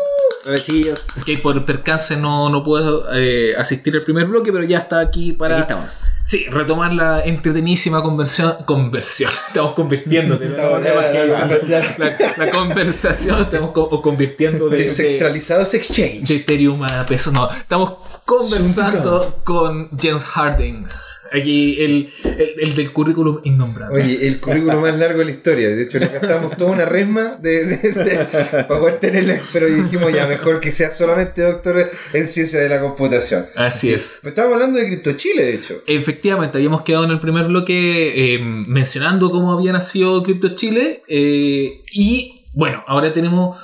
Que por percance no, no puedo eh, asistir al primer bloque, pero ya está aquí para Aquí estamos. sí, retomar la entretenidísima conversión. Conversión. [LAUGHS] Estamos convirtiendo. de- Estamos la, la conversación estamos co- o convirtiendo de, de, Descentralizados Exchange. de Ethereum a pesos. No, estamos conversando con James Harding. Aquí el, el, el del currículum innombrable. Oye, el currículo más largo de la historia. De hecho, le gastamos toda una resma de, de- de- para poder tenerla. Pero dijimos ya mejor que sea solamente doctor en ciencia de la computación. Así es. Estábamos hablando de Crypto Chile, de hecho. Efectivamente, habíamos quedado en el primer bloque eh, mencionando cómo había nacido Crypto Chile. eh, y bueno, ahora tenemos.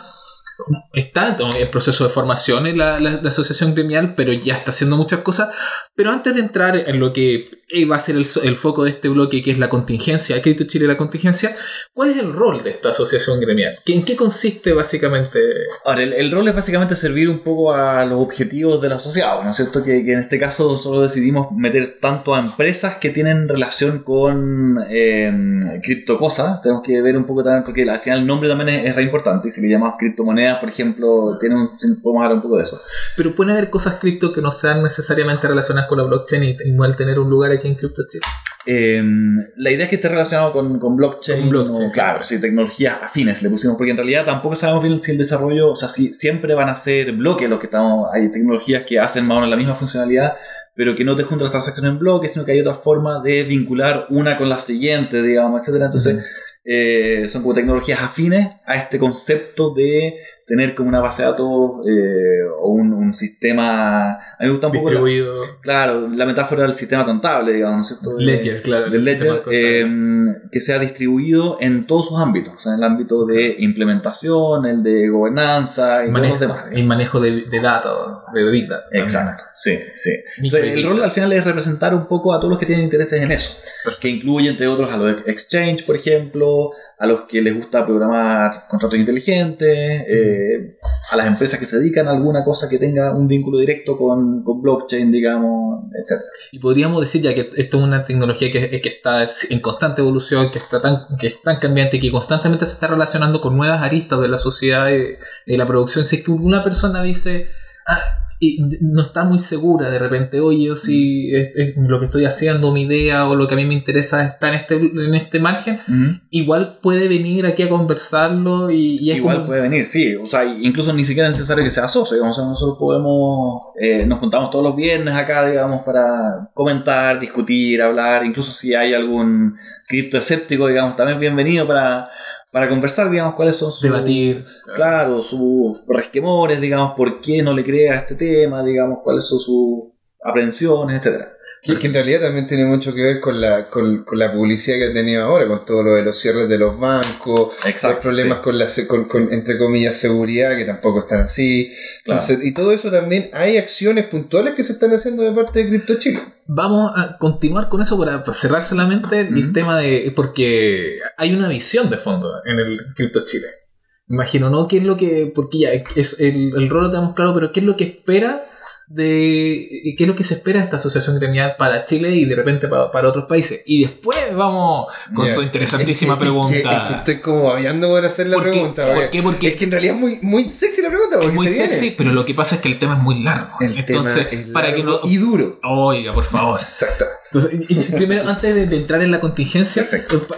Está en proceso de formación en la, la- la asociación gremial, pero ya está haciendo muchas cosas. Pero antes de entrar en lo que va a ser el, el foco de este bloque, que es la contingencia, Crypto Chile y la contingencia, ¿cuál es el rol de esta asociación gremial? ¿Qué- ¿En qué consiste básicamente? Ahora, el, el rol es básicamente servir un poco a los objetivos de los asociados, ¿no es cierto? Que, que en este caso solo decidimos meter tanto a empresas que tienen relación con eh, criptocosas. Tenemos que ver un poco también, porque al final el nombre también es, es re importante. Y si le llamamos criptomonedas, por ejemplo, tiene un, podemos hablar un poco de eso. Pero pueden haber cosas cripto que no sean necesariamente relacionadas con la blockchain y igual tener un lugar aquí en Crypto Chile. Eh, la idea es que esté relacionado con, con blockchain. Con blockchain, o- sí. claro, sí, tecnologías afines le pusimos, porque en realidad tampoco sabemos bien si el desarrollo, o sea, si siempre van a ser bloques los que estamos. Hay tecnologías que hacen más o menos la misma funcionalidad, pero que no te juntan las transacciones en bloques, sino que hay otra forma de vincular una con la siguiente, digamos, etcétera. Entonces, eh, son como tecnologías afines a este concepto de tener como una base de datos eh, o un, un sistema. A mí me gusta un poco. la- claro, la metáfora del sistema contable, digamos, ¿no es cierto? De- Ledger, claro. del Ledger, eh, que sea distribuido en todos sus ámbitos, o sea, en el ámbito de implementación, el de gobernanza y todos manejo, los demás. y manejo de, de datos, de big data. Exacto, sí, sí. Sea, el rol al final es representar un poco a todos los que tienen intereses en eso, que incluye entre otros a los exchange, por ejemplo, a los que les gusta programar contratos inteligentes, eh, a las empresas que se dedican a alguna cosa que tenga un vínculo directo con, con blockchain, digamos, etc. Y podríamos decir ya que esto es una tecnología que, que está en constante evolución, que está tan, que es tan cambiante que constantemente se está relacionando con nuevas aristas de la sociedad y de la producción. Si es que una persona dice, ah, y no está muy segura de repente, oye, o si es, es lo que estoy haciendo, mi idea o lo que a mí me interesa está en este, en este margen, igual puede venir aquí a conversarlo y, Igual como- puede venir, sí. O sea, incluso ni siquiera es necesario que sea socio. Digamos, o sea, nosotros podemos. eh, nos juntamos todos los viernes acá, digamos, para comentar, discutir, hablar. Incluso si hay algún cripto escéptico, digamos, también bienvenido para, para conversar, digamos, cuáles son sus. debatir. Claro, sus resquemores, digamos, por qué no le crea este tema, digamos, cuáles son sus aprensiones, etcétera. Que, que en realidad también tiene mucho que ver con la, con, con la publicidad que ha tenido ahora, con todo lo de los cierres de los bancos, los problemas sí. con la con, con, entre comillas seguridad que tampoco están así. Claro. Entonces, y todo eso también hay acciones puntuales que se están haciendo de parte de Crypto Chile. Vamos a continuar con eso para cerrar solamente el tema de. Porque hay una visión de fondo en el Crypto Chile. Imagino, ¿no? ¿Qué es lo que.? Porque ya es el, el rol lo tenemos claro, pero ¿qué es lo que espera de. ¿Qué es lo que se espera de esta asociación gremial para Chile y de repente para, para otros países? Y después vamos con su interesantísima Es que- es que- pregunta. es que estoy como babeando por hacer la ¿Por pregunta. ¿Por qué? Porque- Es que en realidad es muy, muy sexy la pregunta. Es Porque muy se viene. sexy, pero lo que pasa es que el tema es muy largo. El Entonces, tema es para que no. y duro. Oiga, por favor. Exacto. Entonces, y- y primero, antes de, de entrar en la contingencia,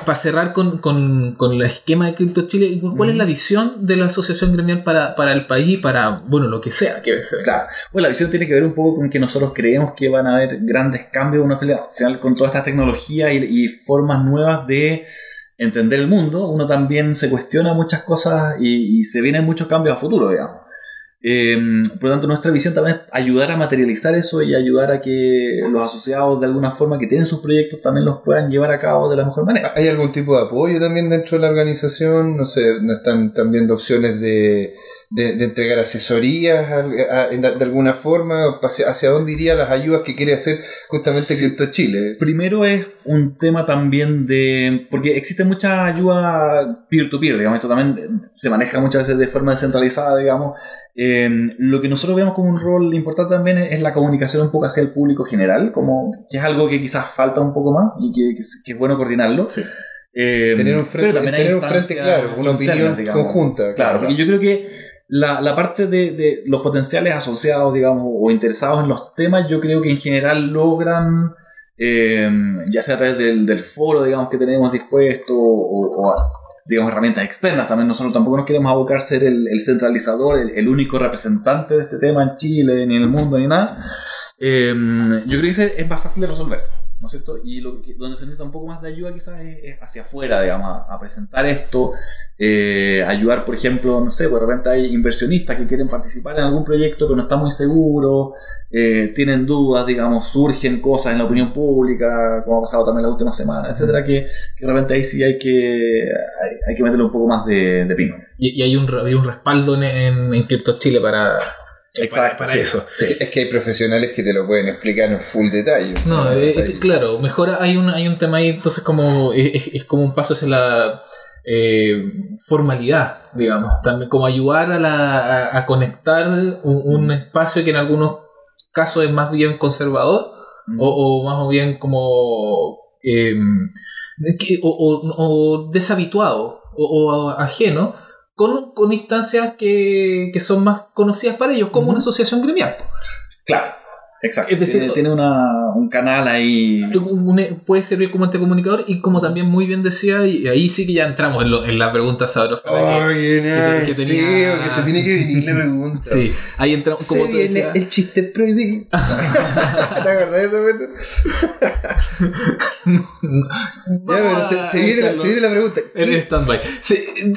para cerrar con, con- con el esquema de Crypto Chile, ¿cuál es la visión de la asociación gremial para, para el país y para, bueno, lo que sea que se Claro. Pues la visión tiene que ver un poco con que nosotros creemos que van a haber grandes cambios final, al final con toda esta tecnología y, y formas nuevas de entender el mundo. Uno también se cuestiona muchas cosas y, y se vienen muchos cambios a futuro, digamos. Eh, por lo tanto, nuestra visión también es ayudar a materializar eso y ayudar a que los asociados de alguna forma que tienen sus proyectos también los puedan llevar a cabo de la mejor manera. ¿Hay algún tipo de apoyo también dentro de la organización? No sé, ¿no están, están viendo opciones de, de, de entregar asesorías a- a- en- de alguna forma? ¿Hacia, hacia dónde irían las ayudas que quiere hacer justamente Sí. Crypto Chile? Primero es un tema también de. Porque existe mucha ayuda peer-to-peer, digamos. Esto también se maneja muchas veces de forma descentralizada, digamos. Eh, lo que nosotros vemos como un rol importante también es, es la comunicación un poco hacia el público general, como que es algo que quizás falta un poco más y que, que es, que es bueno coordinarlo. Eh, Tener un frente, tener un frente claro, una opinión digamos. conjunta. Claro, porque yo creo que la, la parte de, de los potenciales asociados, digamos, o interesados en los temas, yo creo que en general logran, eh, ya sea a través del, del foro, digamos, que tenemos dispuesto, o, o digamos, herramientas externas, también nosotros tampoco nos queremos abocar a ser el, centralizador, el, único representante de este tema en Chile, ni en el mundo, ni nada. Eh, yo creo que es más fácil de resolver. ¿No es cierto? Y lo que, donde se necesita un poco más de ayuda quizás es, hacia afuera, digamos, a, presentar esto, eh, ayudar, por ejemplo, no sé, pues de repente hay inversionistas que quieren participar en algún proyecto pero no están muy seguros, eh, tienen dudas, digamos, surgen cosas en la opinión pública, como ha pasado también la última semana, etcétera, que, que de repente ahí sí hay que, hay, hay que meterle un poco más de, pino. Y, hay, un, hay un respaldo en, en, en Chile para, Exacto, para sí. eso. Sí. Es que hay profesionales que te lo pueden explicar en full detalle. No, O sea, eh, eh, claro, mejor hay un, hay un tema ahí, entonces como es, como un paso hacia la eh, formalidad, digamos, también como ayudar a, la, a, a conectar un, un espacio que en algunos casos es más bien conservador Mm. o, o más bien como eh, que- o, o- o deshabituado o, o ajeno con, con instancias que, que son más conocidas para ellos, como una asociación gremial. Claro. Exacto. Es decir, tiene, tiene una- un canal ahí. puede servir como ente comunicador y como también muy bien decía, y ahí sí que ya entramos en, lo- en la pregunta sabrosa. que- Oh, qué nice. que Sí, tenía- porque se tiene que venir la pregunta. Sí, ahí entramos, como Se tú viene decías. el chiste prohibido. [LAUGHS] ¿Te acuerdas de eso, Beto? Ya, pero se, se viene la, se viene la pregunta. El ¿Qué- stand-by.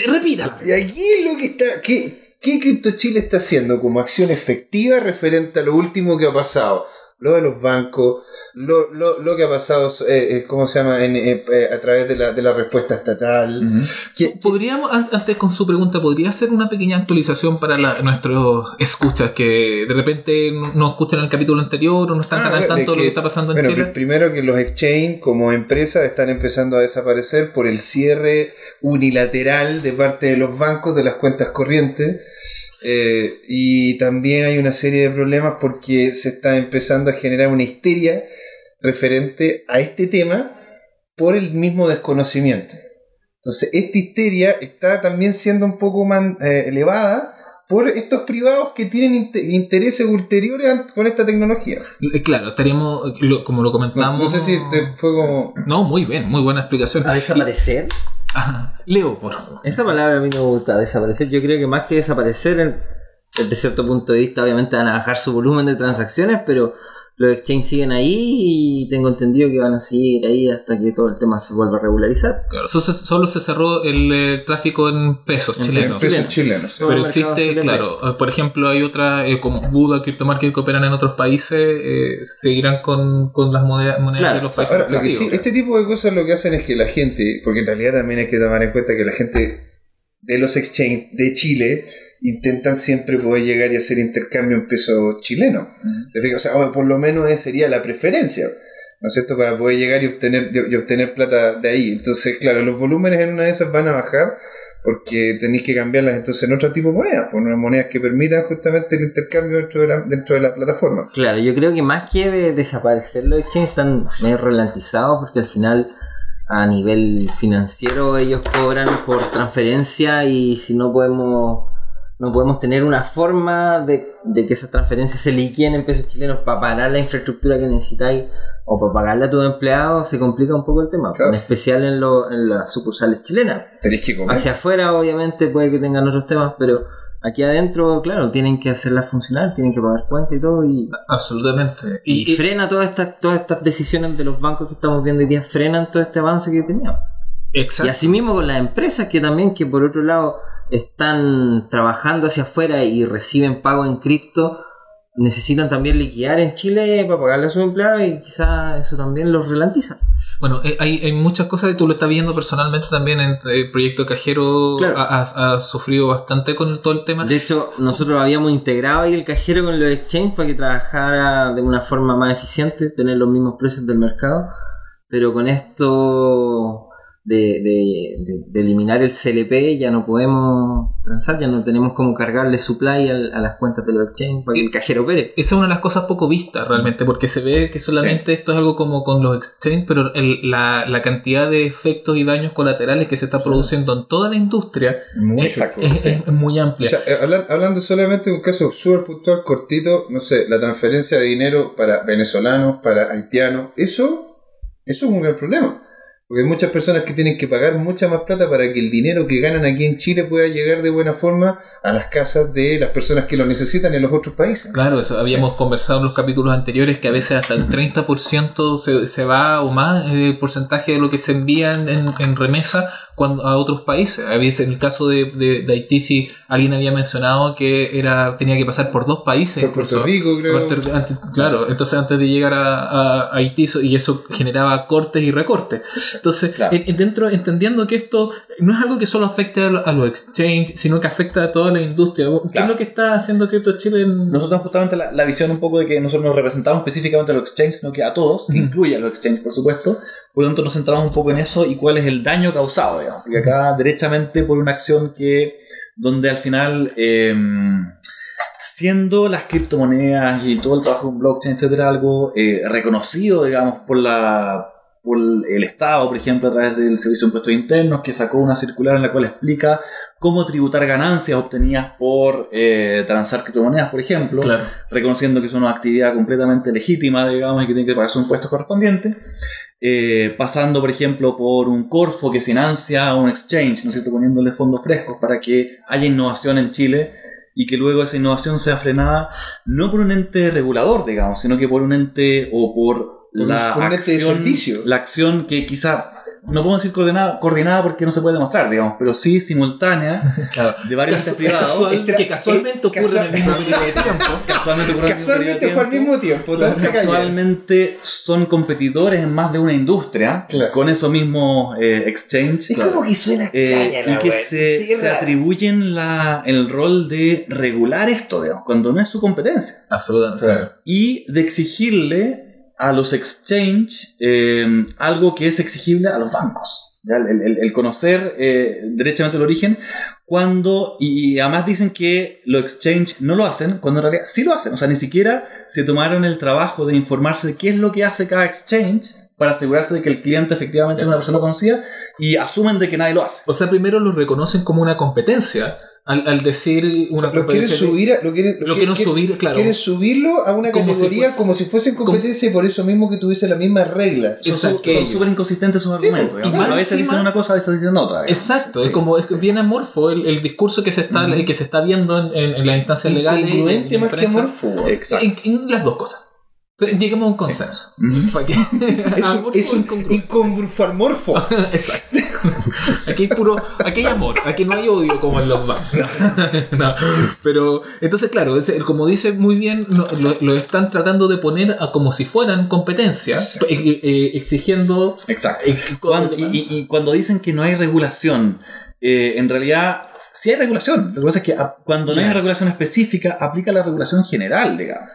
Repítala. Y aquí es lo que está. ¿Qué, qué Crypto Chile está haciendo como acción efectiva referente a lo último que ha pasado? Lo de los bancos, lo, lo, lo que ha pasado, eh, eh, ¿cómo se llama? En, eh, eh, a través de la, de la respuesta estatal. Ujú. ¿Qué- Podríamos, an- antes con su pregunta, ¿podría hacer una pequeña actualización para la- nuestros escuchas que de repente no, no escuchan el capítulo anterior o no están Ah, tan al bueno, tanto de lo que- está pasando en Bueno, Chile? pri- primero que los exchange como empresas están empezando a desaparecer por el cierre unilateral de parte de los bancos de las cuentas corrientes. Eh, y también hay una serie de problemas porque se está empezando a generar una histeria referente a este tema por el mismo desconocimiento. Entonces, esta histeria está también siendo un poco más eh, elevada por estos privados que tienen inte- intereses ulteriores an- con esta tecnología. Eh, Claro, estaríamos, lo- como lo No, comentamos. no sé si te fue como. No, muy bien, muy buena explicación. ¿A desaparecer? Ajá. Leo, por favor. Esa palabra a mí me gusta, desaparecer. Yo creo que más que desaparecer, desde cierto punto de vista, obviamente van a bajar su volumen de transacciones, pero los exchanges siguen ahí y tengo entendido que van a seguir ahí hasta que todo el tema se vuelva a regularizar. Claro, solo se, solo se cerró el, eh, tráfico en pesos En chilenos. pesos chilenos. Pero existe, chileno. claro, eh, por ejemplo, hay otra, eh, como Buda, CryptoMarket que operan en otros países, eh, seguirán con, con las moneda- monedas, Claro. de los países. Ahora, lo que sí, este tipo de cosas lo que hacen es que la gente, porque en realidad también hay que tomar en cuenta que la gente de los exchange de Chile intentan siempre poder llegar y hacer intercambio en peso chileno. O sea, o por lo menos esa sería la preferencia. ¿No es cierto? Para poder llegar y obtener, y obtener plata de ahí. Entonces, claro, los volúmenes en una de esas van a bajar porque tenéis que cambiarlas entonces en otro tipo de monedas, por unas monedas que permitan justamente el intercambio dentro de la, dentro de la plataforma. Claro, yo creo que más que de desaparecer los exchanges están medio ralentizados porque al final a nivel financiero ellos cobran por transferencia y si no podemos no podemos tener una forma de, de que esas transferencias se liquiden en pesos chilenos para pagar la infraestructura que necesitáis o para pagarle a tus empleados, se complica un poco el tema, Claro. en especial en, lo- en las sucursales chilenas. Tenéis que comer. Hacia afuera, obviamente, puede que tengan otros temas, pero aquí adentro, claro, tienen que hacerlas funcionar, tienen que pagar cuenta y todo, y, Absolutamente. y, Y, y- frena todas estas, todas estas decisiones de los bancos que estamos viendo hoy día, frenan todo este avance que teníamos. Y exacto. asimismo con las empresas que también, que por otro lado están trabajando hacia afuera y reciben pago en cripto, necesitan también liquidar en Chile para pagarle a sus empleados y quizás eso también los ralentiza. Bueno, eh, hay, hay muchas cosas que tú lo estás viendo personalmente también en el proyecto Cajero. Claro. Ha, ha- ha sufrido bastante con todo el tema. De hecho, nosotros habíamos integrado ahí el cajero con los exchanges para que trabajara de una forma más eficiente, tener los mismos precios del mercado, pero con esto de, de- de- de eliminar el CLP ya no podemos transar, ya no tenemos como cargarle supply al- a las cuentas de los exchanges para que el cajero opere. Esa es una de las cosas poco vistas realmente, porque se ve que solamente esto es algo como con los exchange, pero el- la, la cantidad de efectos y daños colaterales que se está produciendo en toda la industria. Exacto. es, es- es muy O amplia. sea, hablando solamente de un caso súper puntual, cortito, no sé, la transferencia de dinero para venezolanos, para haitianos, eso, eso es un gran problema. Porque hay muchas personas que tienen que pagar mucha más plata para que el dinero que ganan aquí en Chile pueda llegar de buena forma a las casas de las personas que lo necesitan en los otros países. Claro, eso habíamos conversado en los capítulos anteriores que a veces hasta el 30% se, se va o más el porcentaje de lo que se envía en, en- en remesa cuando, a otros países. A veces en el caso de, de- de Haití, sí, alguien había mencionado que era tenía que pasar por dos países. Por Puerto. Rico, creo. Puerto- antes- claro, entonces antes de llegar a, a Haití y eso generaba cortes y recortes. Entonces, Claro. en- en dentro, entendiendo que esto no es algo que solo afecte a, lo- los exchange, sino que afecta a toda la industria. ¿Qué Claro. es lo que está haciendo Crypto Chile en, Nosotros justamente la, la visión un poco de que nosotros nos representamos específicamente a los exchanges, sino que a todos, que incluye a los exchanges, por supuesto. Por lo tanto, nos centramos un poco en eso y cuál es el daño causado, digamos. Porque acá, derechamente, por una acción que, donde al final, eh, siendo las criptomonedas y todo el trabajo en blockchain, etcétera, algo eh, reconocido, digamos, por la por el Estado, por ejemplo, a través del Servicio de Impuestos Internos, que sacó una circular en la cual explica cómo tributar ganancias obtenidas por eh, transar criptomonedas, por ejemplo, Claro. reconociendo que es una actividad completamente legítima, digamos, y que tiene que pagar sus impuestos correspondientes. Eh, pasando, por ejemplo, por un Corfo que financia un exchange, ¿no es cierto? Poniéndole fondos frescos para que haya innovación en Chile y que luego esa innovación sea frenada no por un ente regulador, digamos, sino que por un ente o por la por acción, la acción que quizá no podemos decir coordinada, coordinada porque no se puede demostrar, digamos, pero sí simultánea [LAUGHS] Claro. de varios entes privados. Casual- que casualmente eh, ocurre en el mismo periodo de tiempo. [LAUGHS] Casualmente, ocurre al mismo periodo de Casualmente fue al tiempo. mismo tiempo, se callaron. Casualmente son competidores en más de una industria Claro. con esos mismos eh, exchange Es como que suena eh, y que se, Sí, se atribuyen la, el rol de regular esto, digamos, cuando no es su competencia Absolutamente. Claro. y de exigirle a los exchange eh, algo que es exigible a los bancos. ¿ya? El, el- el conocer eh, derechamente el origen, cuando, y además dicen que los exchange no lo hacen, cuando en realidad sí lo hacen. O sea, ni siquiera se tomaron el trabajo de informarse de qué es lo que hace cada exchange para asegurarse de que el cliente efectivamente es una persona conocida y asumen de que nadie lo hace. O sea, primero lo reconocen como una competencia al, al decir una Lo quieren competencia. subir, a- lo quieren, Lo quieren subir, claro. Quieren subirlo a una Como si categoría fue- como si fuesen competencia y por eso mismo que tuviese las mismas reglas. Son súper inconsistentes sus Sí, argumentos. pues, más a veces encima- dicen una cosa, a veces dicen otra. digamos. Exacto, Sí. es como es bien amorfo el, el discurso que se está que se está viendo en, en- en las instancias legales. Más que amorfo. Exacto. En, en las dos cosas. Lleguemos a un consenso. Ujú. [LAUGHS] ¿Para qué? Es un, [LAUGHS] Amorfo es un incongruente. incongrufarmorfo. [LAUGHS] Exacto. [LAUGHS] Aquí hay puro, aquí hay amor, aquí no hay odio como en los bancos. [LAUGHS] No. Pero, entonces, claro, como dice muy bien, lo, están tratando de poner a como si fueran competencias, eh, eh, exigiendo. Exacto. eh, Cuando- y, y- y cuando dicen que no hay regulación, eh, en realidad sí hay regulación. Lo que pasa es que a- cuando no hay regulación específica, aplica la regulación general, digamos.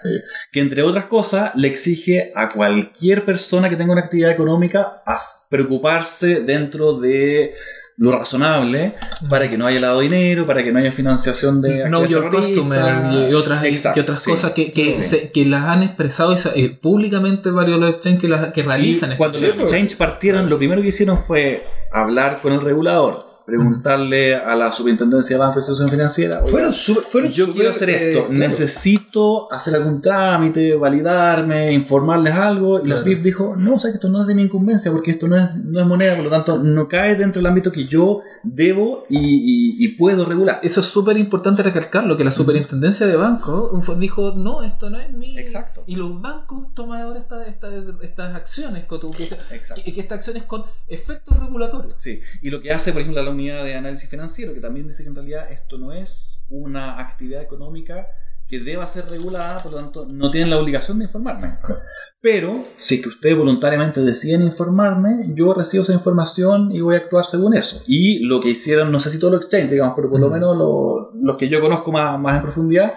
Que entre otras cosas le exige a cualquier persona que tenga una actividad económica as- preocuparse dentro de lo razonable para que no haya lavado de dinero, para que no haya financiación de actividades Your Customer terroristas. y otras, y otras sí. cosas que, que, Sí. se- que las han expresado eh, públicamente varios de los exchanges que, las- que realizan. Y cuando los exchange partieron, lo primero que hicieron fue hablar con el regulador, preguntarle a la superintendencia de banco y institución financiera. "Oiga, Fueron. Fueron yo quiero hacer eh, esto, claro. necesito hacer algún trámite, validarme, informarles algo. Y la Claro. SWIFT dijo, no, o sea que esto no es de mi incumbencia porque esto no es, no es moneda, por lo tanto no cae dentro del ámbito que yo debo y, y- y puedo regular. Eso es súper importante recalcarlo, que la superintendencia de banco dijo, no, esto no es mi... Exacto. Y los bancos toman ahora esta- esta- estas acciones, que, que- que estas acciones con efectos regulatorios. Sí, y lo que hace, por ejemplo, la unidad de análisis financiero, que también dice que en realidad esto no es una actividad económica que deba ser regulada, por lo tanto, no tienen la obligación de informarme. Pero, si que ustedes voluntariamente deciden informarme, yo recibo esa información y voy a actuar según eso. Y lo que hicieron, no sé si todos los exchanges, digamos, pero por lo menos lo- los que yo conozco más, más en profundidad,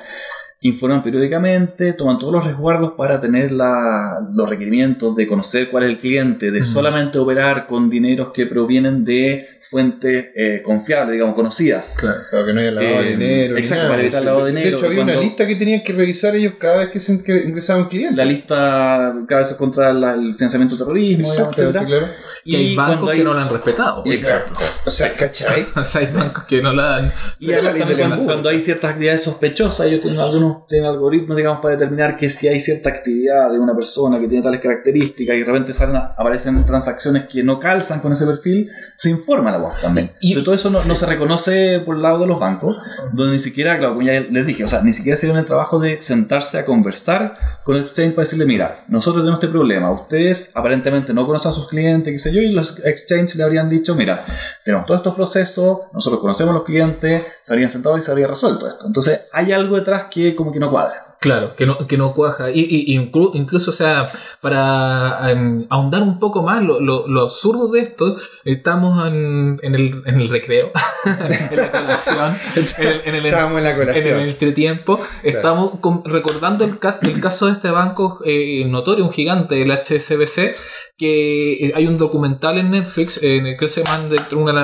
informan periódicamente, toman todos los resguardos para tener la- los requerimientos de conocer cuál es el cliente, de Mm. solamente operar con dineros que provienen de fuentes eh, confiables, digamos, conocidas. Claro, claro, que no haya lavado de Eh, dinero. ni exacto, nada. para evitar lavado de De dinero, hecho, había una lista que tenían que revisar ellos cada vez que se un cliente. La lista cada vez contra la- el financiamiento del terrorismo, digamos, etcétera. claro. Y hay bancos que no la han respetado. Exacto. O sea, ¿cachai? [LAUGHS] O sea, hay bancos que no la han... Y además la cuando hay ciertas actividades sospechosas, ellos tienen algunos tienen algoritmos, digamos, para determinar que si hay cierta actividad de una persona que tiene tales características y de repente salen a- aparecen transacciones que no calzan con ese perfil, se informa la voz también. Y- todo eso no, no se reconoce por el lado de los bancos, donde ni siquiera, claro, como ya les dije, o sea, ni siquiera se el trabajo de sentarse a conversar con el exchange para decirle, mira, nosotros tenemos este problema, ustedes aparentemente no conocen a sus clientes, qué sé yo, y los exchange le habrían dicho, mira, tenemos todos estos procesos, nosotros conocemos a los clientes, se habrían sentado y se habría resuelto esto. Entonces hay algo detrás que como que no cuadra. Claro, que no, que no cuaja. Y, y- inclu- incluso, o sea, para em, ahondar un poco más lo, lo- lo absurdo de esto, estamos en, en el, en el recreo, [LAUGHS] en la colación, en el, en el- en la en el entretiempo. Estamos con- recordando el, ca- el caso de este banco eh, notorio, un gigante, el HSBC, que eh, hay un documental en Netflix, eh, creo que se llama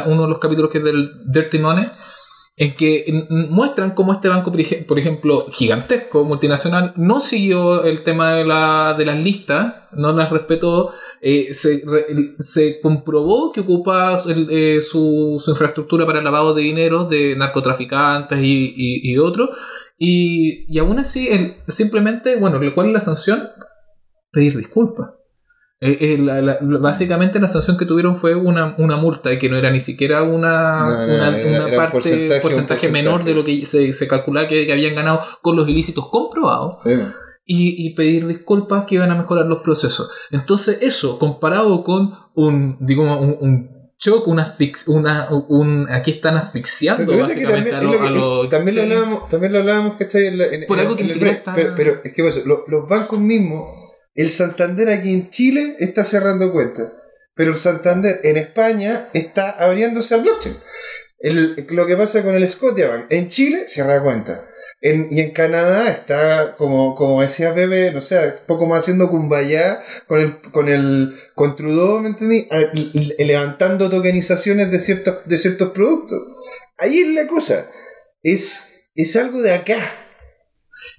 uno de los capítulos que es del Dirty Money, en que muestran cómo este banco, por ej- por ejemplo, gigantesco, multinacional, no siguió el tema de, la, de las listas, no las respetó, eh, se, re- se comprobó que ocupaba el- eh, su, su infraestructura para el lavado de dinero de narcotraficantes y, y, y otros, y, y aún así, el- simplemente, bueno, ¿cuál es la sanción? Pedir disculpas. Eh, eh, la- la- básicamente la sanción que tuvieron fue una, una multa y que no era ni siquiera una, No, no, una, una era parte porcentaje, porcentaje, un menor porcentaje. de lo que se, se calculaba que, que habían ganado con los ilícitos comprobados y, y pedir disculpas que iban a mejorar los procesos. Entonces eso, comparado con un, digamos, un, un shock, una asfix, una, un, aquí están asfixiando que básicamente también, a, lo también lo hablábamos, también lo hablábamos, ¿cachai? En la- en- Por en- algo que en ni siquiera está- pero, pero es que lo- los bancos mismos, el Santander aquí en Chile está cerrando cuentas, pero el Santander en España está abriéndose al blockchain. El- lo que pasa con el Scotiabank, en Chile cierra cuentas. En, y en Canadá está, como, como decía Pepe, no sé, poco más haciendo cumbayá con el, con el con Trudeau, ¿me entendí? A- l- l- levantando tokenizaciones de ciertos, de ciertos productos. Ahí es la cosa. Es, es algo de acá.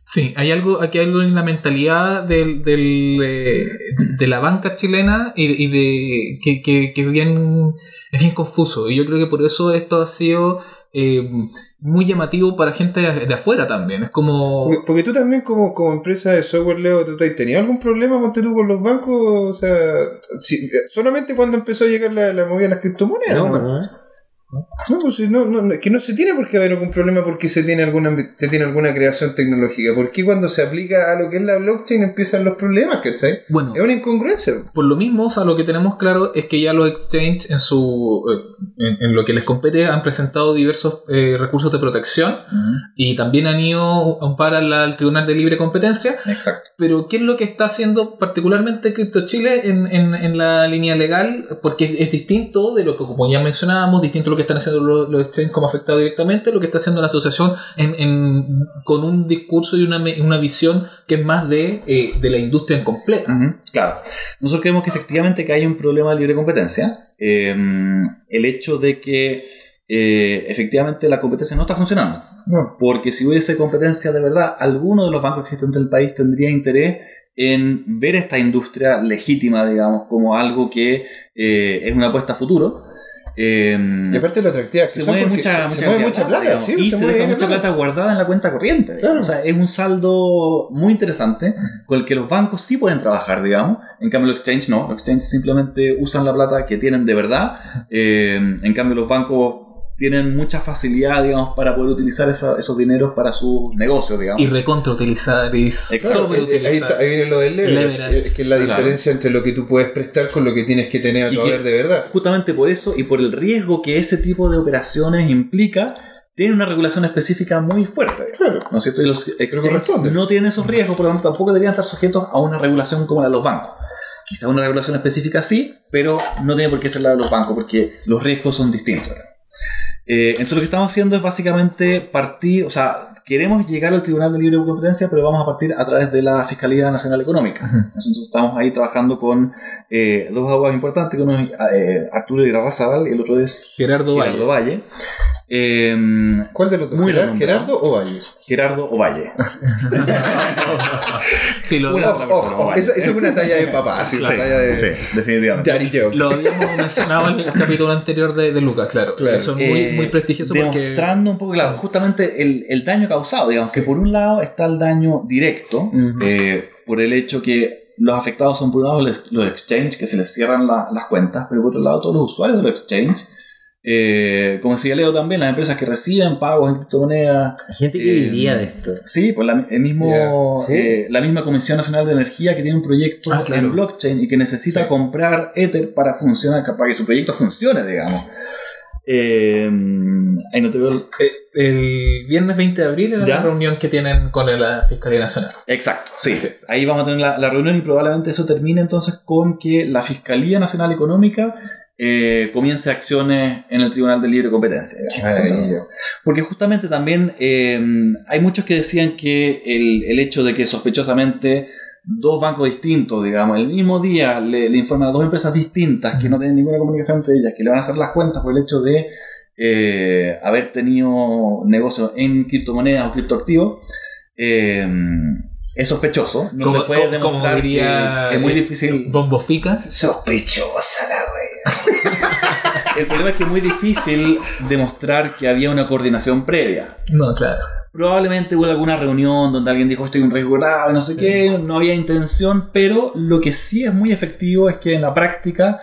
Sí, hay algo, aquí hay algo en la mentalidad del, del, eh, de la banca chilena y, y de que, que, que es, bien, es bien confuso. Y yo creo que por eso esto ha sido eh, muy llamativo para gente de, de afuera también. Es como... Porque, porque tú también como, como empresa de software, Leo, ¿tú has tenido algún problema ponte tú con los bancos? O sea, si- solamente cuando empezó a llegar la, la movida de las criptomonedas. No, ¿no? No. No, pues no, no, que no se tiene por qué haber algún problema porque se tiene alguna se tiene alguna creación tecnológica. Porque cuando se aplica a lo que es la blockchain empiezan los problemas, ¿cachai? Bueno, Es una incongruencia. por lo mismo, o sea, lo que tenemos claro es que ya los exchanges en su eh, en, en lo que les compete han presentado diversos eh, recursos de protección y también han ido a amparar al, al Tribunal de Libre Competencia Exacto. Pero ¿qué es lo que está haciendo particularmente Crypto Chile en, en, en la línea legal? Porque es, es distinto de lo que, como ya mencionábamos, distinto de lo que están haciendo los, los exchanges como afectados directamente, lo que está haciendo la asociación en, en- con un discurso y una, una visión que es más de, eh, de la industria en completa. Ujú, Claro. Nosotros creemos que efectivamente que hay un problema de libre competencia. Eh, el hecho de que eh, efectivamente la competencia no está funcionando. No. Porque si hubiese competencia de verdad, alguno de los bancos existentes del país tendría interés en ver esta industria legítima, digamos, como algo que eh, es una apuesta a futuro. Eh, Y aparte la atractiva se mueve mucha, se, mucha, mueve cantidad mucha de plata, sí, y se se, mueve deja mucha plata guardada en la cuenta corriente. Claro. O sea, es un saldo muy interesante con el que los bancos sí pueden trabajar, digamos. En cambio, los exchanges no. Los exchanges simplemente usan la plata que tienen de verdad. Eh, en cambio, los bancos tienen mucha facilidad, digamos, para poder utilizar esa- esos dineros para sus negocios, digamos. Y recontrautilizar y Exacto. Claro, eh, eh, ahí, está- ahí viene lo del leverage, Leverage. eh, que es la Claro. diferencia entre lo que tú puedes prestar con lo que tienes que tener a tu haber de verdad. Justamente por eso y por el riesgo que ese tipo de operaciones implica, tiene una regulación específica muy fuerte. Claro. ¿no es cierto? Y los exchanges no tienen esos riesgos, por lo tanto tampoco deberían estar sujetos a una regulación como la de los bancos. Quizá una regulación específica sí, pero no tiene por qué ser la de los bancos, porque los riesgos son distintos. Eh, entonces lo que estamos haciendo es básicamente partir, o sea, queremos llegar al Tribunal de Libre Competencia, pero vamos a partir a través de la Fiscalía Nacional Económica. Entonces estamos ahí trabajando con eh, dos abogados importantes, que uno es eh, Arturo Irarrázaval y el otro es Gerardo Valle. Eh, ¿Cuál de los dos? Muy ¿Gerard-. ¿Gerardo o Valle? Gerardo Ovalle. [LAUGHS] Sí, lo, Una Ojo, sola persona, ojo, Valle. esa, esa es una talla de papá, [LAUGHS] así, una talla de sí, definitivamente. Daddy Joke. lo habíamos mencionado en el capítulo anterior de, de Lucas, claro. Claro. Eso es muy, Eh, muy prestigioso porque... demostrando un poco, claro, justamente el, el daño causado, digamos, que por un lado está el daño directo, Ujú. eh, por el hecho que los afectados son por un lado los, los exchanges, que se les cierran la- las cuentas, pero por otro lado todos los usuarios de los exchanges, eh, como decía Leo también, las empresas que reciben pagos en criptomonedas, Hay gente que Eh, vivía de esto. Sí, pues la, el mismo, sí. eh, la misma Comisión Nacional de Energía que tiene un proyecto Ah, claro. en blockchain y que necesita Sí. comprar Ether para funcionar, para que su proyecto funcione, digamos. Eh, ahí no te veo. el- Eh, el viernes 20 de abril era ¿Ya? la reunión que tienen con la Fiscalía Nacional. Exacto, sí. Sí. Ahí vamos a tener la, la reunión y probablemente eso termine entonces con que la Fiscalía Nacional Económica eh, comience acciones en el Tribunal de Libre Competencia. Qué maravilla. Porque justamente también eh, hay muchos que decían que el, el hecho de que sospechosamente dos bancos distintos, digamos, el mismo día le, le informan a dos empresas distintas que no tienen ninguna comunicación entre ellas, que le van a hacer las cuentas por el hecho de eh, haber tenido negocios en criptomonedas o criptoactivos, eh, es sospechoso. No se puede demostrar diría, que es muy difícil. Bombos ficas. Sospechosa la wea. El problema es que es muy difícil demostrar que había una coordinación previa. No, claro. Probablemente hubo alguna reunión donde alguien dijo estoy en un riesgo grave, no sé qué, no había intención, pero lo que sí es muy efectivo es que en la práctica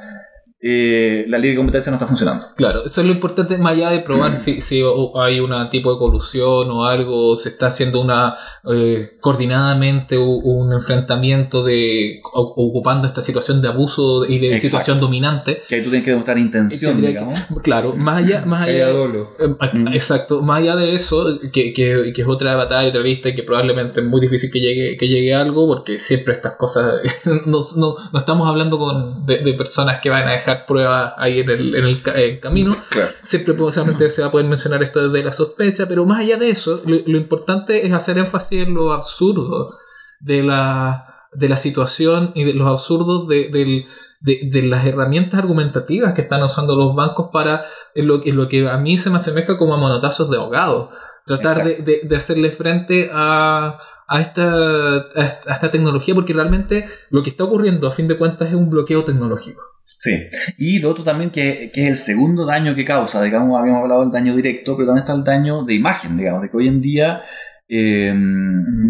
eh, la ley de competencia no está funcionando. Claro, eso es lo importante, más allá de probar [CLEARS THROAT] si, si o- hay un tipo de colusión o algo, se está haciendo una eh, coordinadamente un enfrentamiento de ocupando esta situación de abuso y de Exacto. situación dominante. Que ahí tú tienes que demostrar intención, digamos. que- claro, más allá, más Haya allá dolo. eh, Mm. Exacto, más allá de eso, que, que- que es otra batalla, otra lista y que probablemente es muy difícil que llegue, que llegue algo, porque siempre estas cosas, [LAUGHS] no, no, no estamos hablando con, de, de personas que van a dejar pruebas ahí en el, en el eh, camino, Claro. siempre posiblemente se va a poder mencionar esto desde la sospecha, pero más allá de eso, lo, lo importante es hacer énfasis en lo absurdo de la, de la situación y de los absurdos de, del- de- de las herramientas argumentativas que están usando los bancos para en lo, en lo que a mí se me asemeja como a monotazos de ahogado. Tratar de, de- de hacerle frente a, a esta a esta tecnología, porque realmente lo que está ocurriendo a fin de cuentas es un bloqueo tecnológico. Sí. Y lo otro también que, que es el segundo daño que causa, digamos, habíamos hablado del daño directo, pero también está el daño de imagen, digamos, de que hoy en día, eh,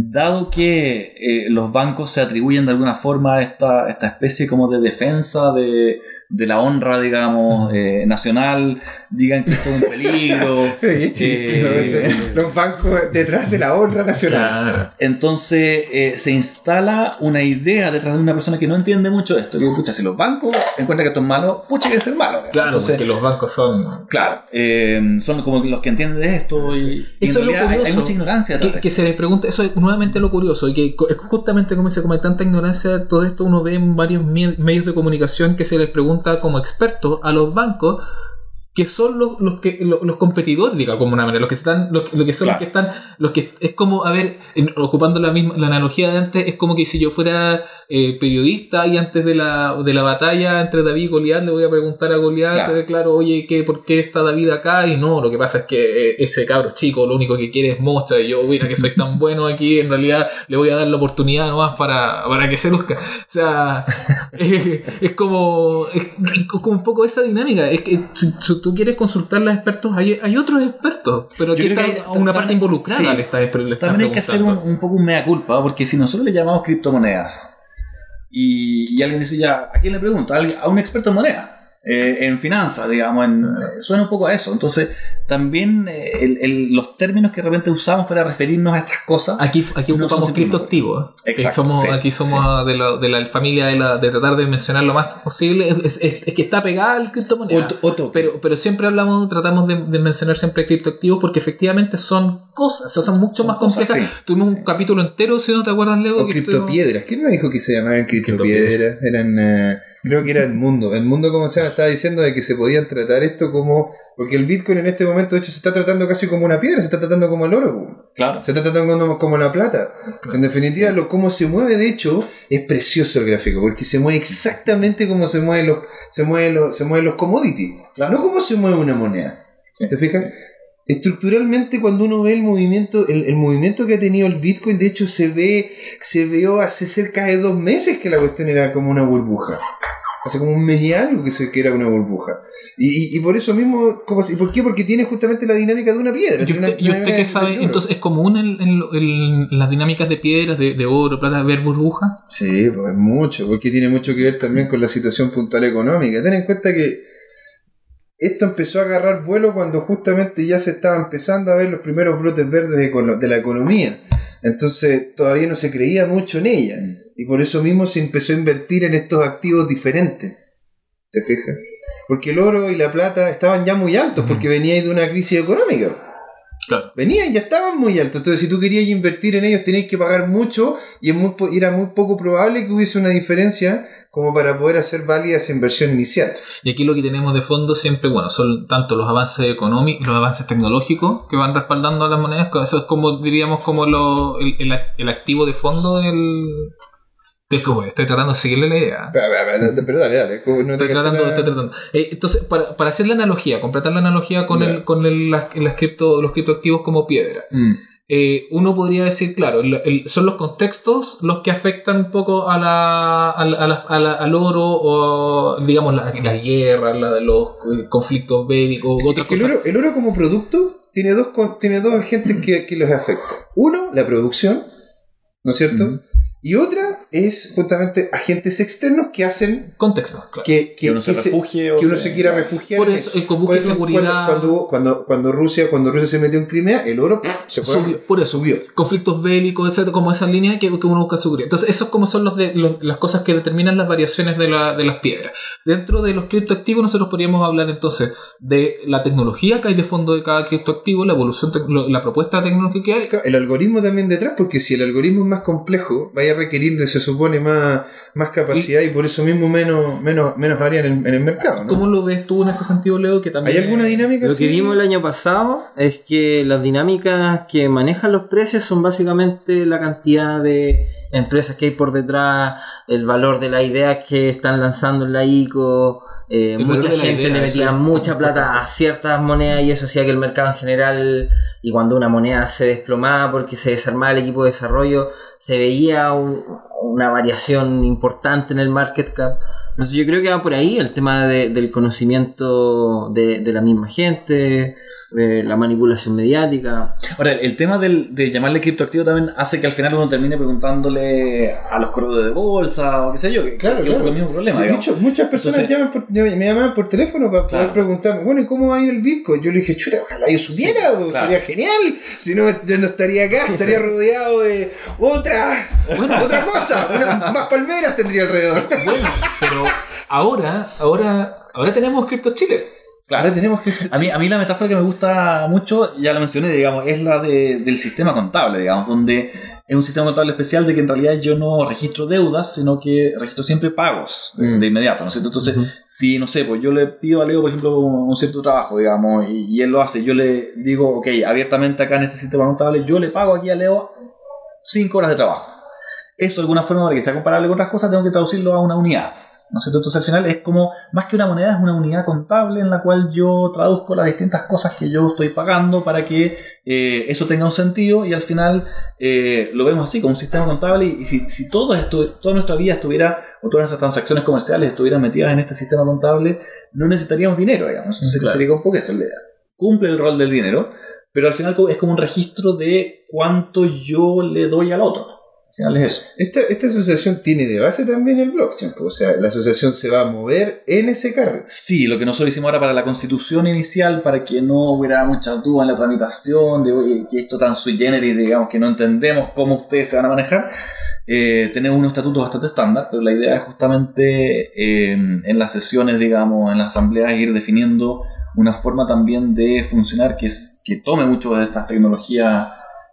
dado que eh, los bancos se atribuyen de alguna forma a esta, esta especie como de defensa de, de la honra, digamos, eh, nacional, digan que esto es un peligro. [LAUGHS] Eh, ¿no? Los bancos detrás de la honra nacional. Entonces eh, se instala una idea detrás de una persona que no entiende mucho esto. Que, pucha, si los bancos encuentran que esto es malo, pucha, que es ser malo. Claro, Entonces, porque los bancos son claro, eh, son como los que entienden de esto y, y Eso en es lo realidad hay- hay, curioso. mucha ignorancia que, que se les pregunta, eso es nuevamente lo curioso, y que justamente como se come tanta ignorancia, todo esto uno ve en varios medios de comunicación que se les pregunta como expertos a los bancos que son los, los que los, los competidores, diga de alguna manera, los que están, los, los que son Claro. los que están, los que es como, a ver, ocupando la misma, la analogía de antes, es como que si yo fuera eh, periodista y antes de la, de la batalla entre David y Goliat le voy a preguntar a Goliat, Claro. eh, claro, oye, ¿qué, ¿por qué está David acá? Y no, lo que pasa es que eh, ese cabro chico lo único que quiere es mocha y yo, mira que soy tan [LAUGHS] bueno aquí, en realidad le voy a dar la oportunidad nomás para, para que se luzca. O sea, [LAUGHS] eh, es como es, como un poco esa dinámica. Es que tú quieres consultarle a expertos, hay, hay otros expertos, pero aquí está que hay- una parte involucrada sí. le estás También hay que hacer un, un poco un mea culpa, porque si nosotros le llamamos criptomonedas y, y alguien dice ya, ¿a quién le pregunto? A A un experto en moneda. Eh, en finanzas, digamos, en- eh, suena un poco a eso. Entonces, también eh, el- el- los términos que de repente usamos para referirnos a estas cosas Aquí, aquí No ocupamos criptoactivos. Eh, Exacto, somos, sí, aquí somos de, la, de la familia de, la, de tratar de mencionar lo más posible. Es, es- es que está pegada al criptomoneda. O. Pero, pero siempre hablamos, tratamos de, de mencionar siempre criptoactivos porque efectivamente son cosas, o sea, son mucho Son más cosas, complejas. sí. Tuvimos un capítulo entero, si no te acuerdas, Leo. O que criptopiedras. ¿Quién me dijo que se llamaban criptopiedras? Eran, eh, creo que era el mundo. El mundo, como se llama, estaba diciendo de que se podían tratar esto como. Porque el Bitcoin en este momento, de hecho, se está tratando casi como una piedra, se está tratando como el oro. Claro. Se está tratando como, como la plata. En definitiva, lo cómo se mueve, de hecho, es precioso el gráfico, porque se mueve exactamente como se mueven los, se mueven los, se mueven los commodities. Claro. No como se mueve una moneda. Sí, ¿Te fijas? Estructuralmente, cuando uno ve el movimiento, el, el movimiento que ha tenido el Bitcoin, de hecho, se ve, se vio hace cerca de dos meses que la cuestión era como una burbuja. Hace como un mes y algo que, se, que era una burbuja. Y, y, y por eso mismo, ¿cómo se- ¿por qué? Porque tiene justamente la dinámica de una piedra. ¿Y usted, una- y usted qué sabe? Entonces, ¿es común en, en lo- en las dinámicas de piedras, de, de oro, plata, ver burbujas? Sí, pues mucho, porque tiene mucho que ver también con la situación puntual económica. Ten en cuenta que esto empezó a agarrar vuelo cuando justamente ya se estaba empezando a ver los primeros brotes verdes de, de la economía. Entonces todavía no se creía mucho en ella. Y por eso mismo se empezó a invertir en estos activos diferentes. ¿Te fijas? Porque el oro y la plata estaban ya muy altos, porque veníais de una crisis económica. Claro. Venían, ya estaban muy altos. Entonces, si tú querías invertir en ellos, tenías que pagar mucho y es muy era muy poco probable que hubiese una diferencia como para poder hacer válida esa inversión inicial. Y aquí lo que tenemos de fondo siempre, bueno, son tanto los avances económicos, los avances tecnológicos que van respaldando a las monedas, eso es como, diríamos, como lo, el, el- el activo de fondo del, Estoy, como- estoy tratando de seguirle la idea. Pero, pero- dale, dale. no Estoy tratando, estoy tratando. Eh, entonces, para, para hacer la analogía, completar la analogía con, el, con el- las, las cripto, los criptoactivos como piedra. Mm. eh, uno podría decir, claro, el- el- son los contextos los que afectan un poco a la, a la- a la- a la- al oro o, digamos, la- las guerras, la de los conflictos bélicos, Es otras el, cosas. oro, el oro como producto tiene dos, tiene dos agentes que, que los afectan. Uno, la producción, ¿no es cierto? Y otra es justamente agentes externos que hacen Contextos, claro. que, Que uno se refugie o que uno se- se quiera refugiar. Por en eso, como Por busque eso, seguridad. Cuando, cuando, cuando, cuando Rusia, cuando Rusia se metió en Crimea, el oro se fue. Subió, por eso, Subió. conflictos bélicos, etcétera, como esas líneas que, que uno busca seguridad. Entonces, esos como son los de, los- las cosas que determinan las variaciones de, la- de las piedras. Dentro de los criptoactivos, nosotros podríamos hablar entonces de la tecnología que hay de fondo de cada criptoactivo, la evolución, la propuesta tecnológica que hay. El algoritmo también detrás, porque si el algoritmo es más complejo, vaya a requerir, se supone, más, más capacidad y, por eso mismo menos, menos, menos área en el, en el mercado. ¿no? ¿Cómo lo ves tú en ese sentido, Leo? Que también ¿Hay alguna dinámica? Lo así? que vimos el año pasado es que las dinámicas que manejan los precios son básicamente la cantidad de empresas que hay por detrás, el valor de las ideas que están lanzando en la ICO. eh, mucha gente idea, le metía sí. mucha plata a ciertas monedas y eso hacía que el mercado en general, y cuando una moneda se desplomaba porque se desarmaba el equipo de desarrollo, se veía un- una variación importante en el market cap. Entonces yo creo que va por ahí el tema de- del conocimiento de, de la misma gente, de la manipulación mediática. Ahora, el tema del, de llamarle criptoactivo también hace que al final uno termine preguntándole a los corredores de bolsa o qué sé yo, que, Claro, que claro. es el mismo problema. De digamos. hecho, muchas personas Entonces- llaman por- me llamaban por teléfono para poder preguntarme, bueno, ¿y cómo va a ir el Bitcoin? Yo le dije, chuta, ojalá yo supiera, o claro. sería genial. Si no, yo no estaría acá, estaría rodeado de otra, otra cosa, una- más palmeras tendría alrededor. Bueno, pero ahora, ahora, ahora tenemos Crypto Chile. Claro. Ahora tenemos. A mí, a mí la metáfora que me gusta mucho, ya la mencioné, digamos, es la de- del sistema contable, digamos, donde es un sistema contable especial de que en realidad yo no registro deudas, sino que registro siempre pagos de, Mm. de inmediato, ¿no es cierto? Entonces, si, no sé, pues yo le pido a Leo, por ejemplo, un, un cierto trabajo, digamos, y, y él lo hace, yo le digo, ok, abiertamente acá en este sistema contable, yo le pago aquí a Leo 5 horas de trabajo. Eso de alguna forma, para que sea comparable con otras cosas, tengo que traducirlo a una unidad. ¿No es cierto? Entonces al final es como, más que una moneda, es una unidad contable en la cual yo traduzco las distintas cosas que yo estoy pagando para que eh, eso tenga un sentido y al final eh, lo vemos así, como un sistema contable y, si, si todo esto, toda nuestra vida estuviera, o todas nuestras transacciones comerciales estuvieran metidas en este sistema contable, no necesitaríamos dinero, digamos. Entonces Claro. sería un poco eso, le- cumple el rol del dinero, pero al final es como un registro de cuánto yo le doy al otro. Final es eso. Esta, esta asociación tiene de base también el blockchain, o sea, la asociación se va a mover en ese carro. Sí, lo que nosotros hicimos ahora para la constitución inicial, para que no hubiera muchas dudas en la tramitación, de oye, que esto tan sui generis, digamos, que no entendemos cómo ustedes se van a manejar, eh, tenemos unos estatutos bastante estándar, pero la idea es justamente eh, en las sesiones, digamos, en las asambleas, ir definiendo una forma también de funcionar que, es, que tome mucho de estas tecnologías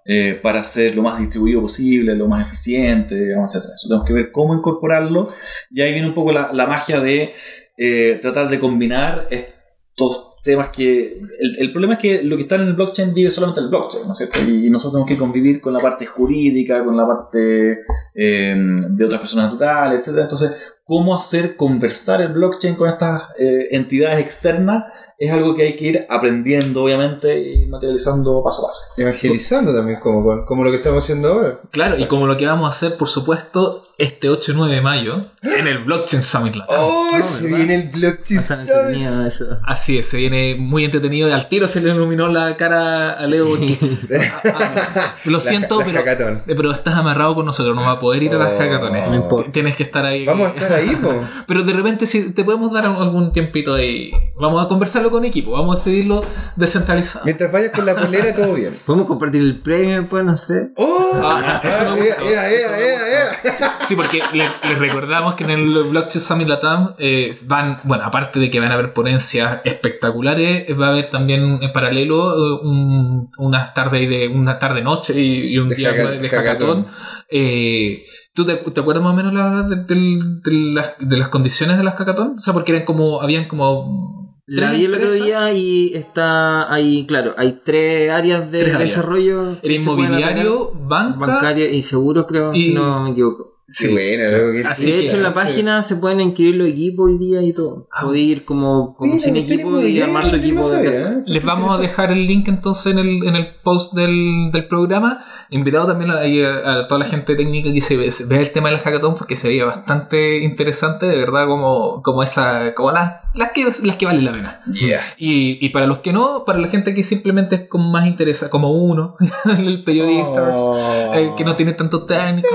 eh, para ser lo más distribuido posible, lo más eficiente, digamos, etc. Eso tenemos que ver cómo incorporarlo y ahí viene un poco la, magia de eh, tratar de combinar estos temas que... El, problema es que lo que está en el blockchain vive solamente en el blockchain, ¿no es cierto? Y, nosotros tenemos que convivir con la parte jurídica, con la parte eh, de otras personas naturales, etc. Entonces, ¿cómo hacer conversar el blockchain con estas eh, entidades externas? Es algo que hay que ir aprendiendo, obviamente, y materializando paso a paso. Evangelizando también, como, como lo que estamos haciendo ahora. Claro, y como lo que vamos a hacer, por supuesto, este 8 y 9 de mayo, en el Blockchain Summit Latam. ¡Oh! no, se ¿verdad? viene el blockchain [LAUGHS] Summit. eso. Así es, se viene muy entretenido. y Al tiro se le iluminó la cara a Leo. porque- [LAUGHS] Ah, lo La- siento, la pero, eh, pero estás amarrado con nosotros, no vas a poder ir a las Oh. hackatones. No importa. Tienes que estar ahí. Vamos a estar ahí, [LAUGHS] po. Pero de repente, si te podemos dar algún tiempito ahí, vamos a conversarlo con equipo, vamos a decidirlo descentralizado. Mientras vayas con la polera, todo bien. [LAUGHS] ¿Podemos compartir el premio después? No sé. ¡Oh! Ah, eso me ea, gustó. ea, ea, ea, ea. Sí, porque le- les recordamos que en el Blockchain Summit Latam eh, van, bueno, aparte de que van a haber ponencias espectaculares, va a haber también en paralelo eh, un- unas tardes de una tarde noche y, y un De día de hackathon. Eh, ¿Tú te, te acuerdas más o menos la- de, las, de las condiciones de las hackathon? O sea, porque eran como, habían como La vi el otro día y está ahí, claro, hay tres áreas de Tres áreas. desarrollo. pueden inmobiliario, banca bancaria y seguros, creo, y- si no me equivoco. Sí, bueno, loco, que- Así Sí, de hecho, en la página se pueden inscribir los equipos hoy día y todo. Ah. Puedes ir como, como Mira, sin no equipo y armar tu yo no equipo de sabía, casa. ¿eh? Les vamos a dejar el link entonces en el, en el post del, del programa. Invitado también a, a- a toda la gente técnica que se ve, se el tema del hackathon porque se veía bastante interesante, de verdad, como, como esa, como las, las que las que valen la pena. Yeah. Y, y para los que no, para la gente que simplemente es como más interesa, como uno, [LAUGHS] el periodista, Oh. eh, que no tiene tanto técnico.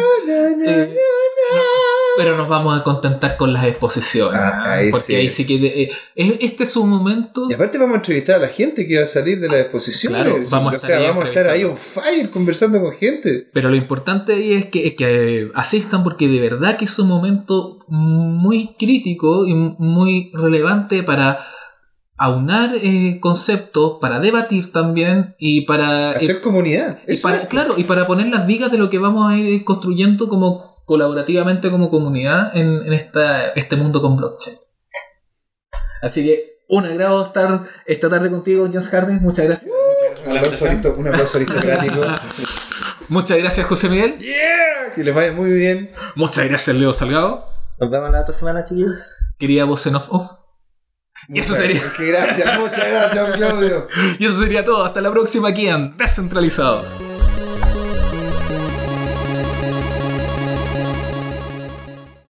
eh, pero nos vamos a contentar con las exposiciones. Ah, ahí porque sí. ahí sí que eh, es- este es un momento. Y aparte vamos a entrevistar a la gente que va a salir de las exposiciones. Claro, vamos a o estar sea, ahí vamos a estar ahí on fire conversando con gente. Pero lo importante ahí es que, asistan porque de verdad que es un momento muy crítico y muy relevante para aunar eh, conceptos, para debatir también y para... Hacer comunidad. y para- claro, y para poner las vigas de lo que vamos a ir construyendo como colaborativamente como comunidad en, en esta, este mundo con blockchain. Así que un agrado estar esta tarde contigo, Jens Harden. Muchas gracias. Un aplauso, aristo- un aplauso aristocrático. [LAUGHS] Muchas gracias, José Miguel. yeah, que les vaya muy bien. Muchas gracias, Leo Salgado. Nos vemos la otra semana, chiquillos. Quería voz en off. off. Y eso sería- que gracias, muchas gracias, Claudio. [LAUGHS] Y eso sería todo. Hasta la próxima aquí en Descentralizados.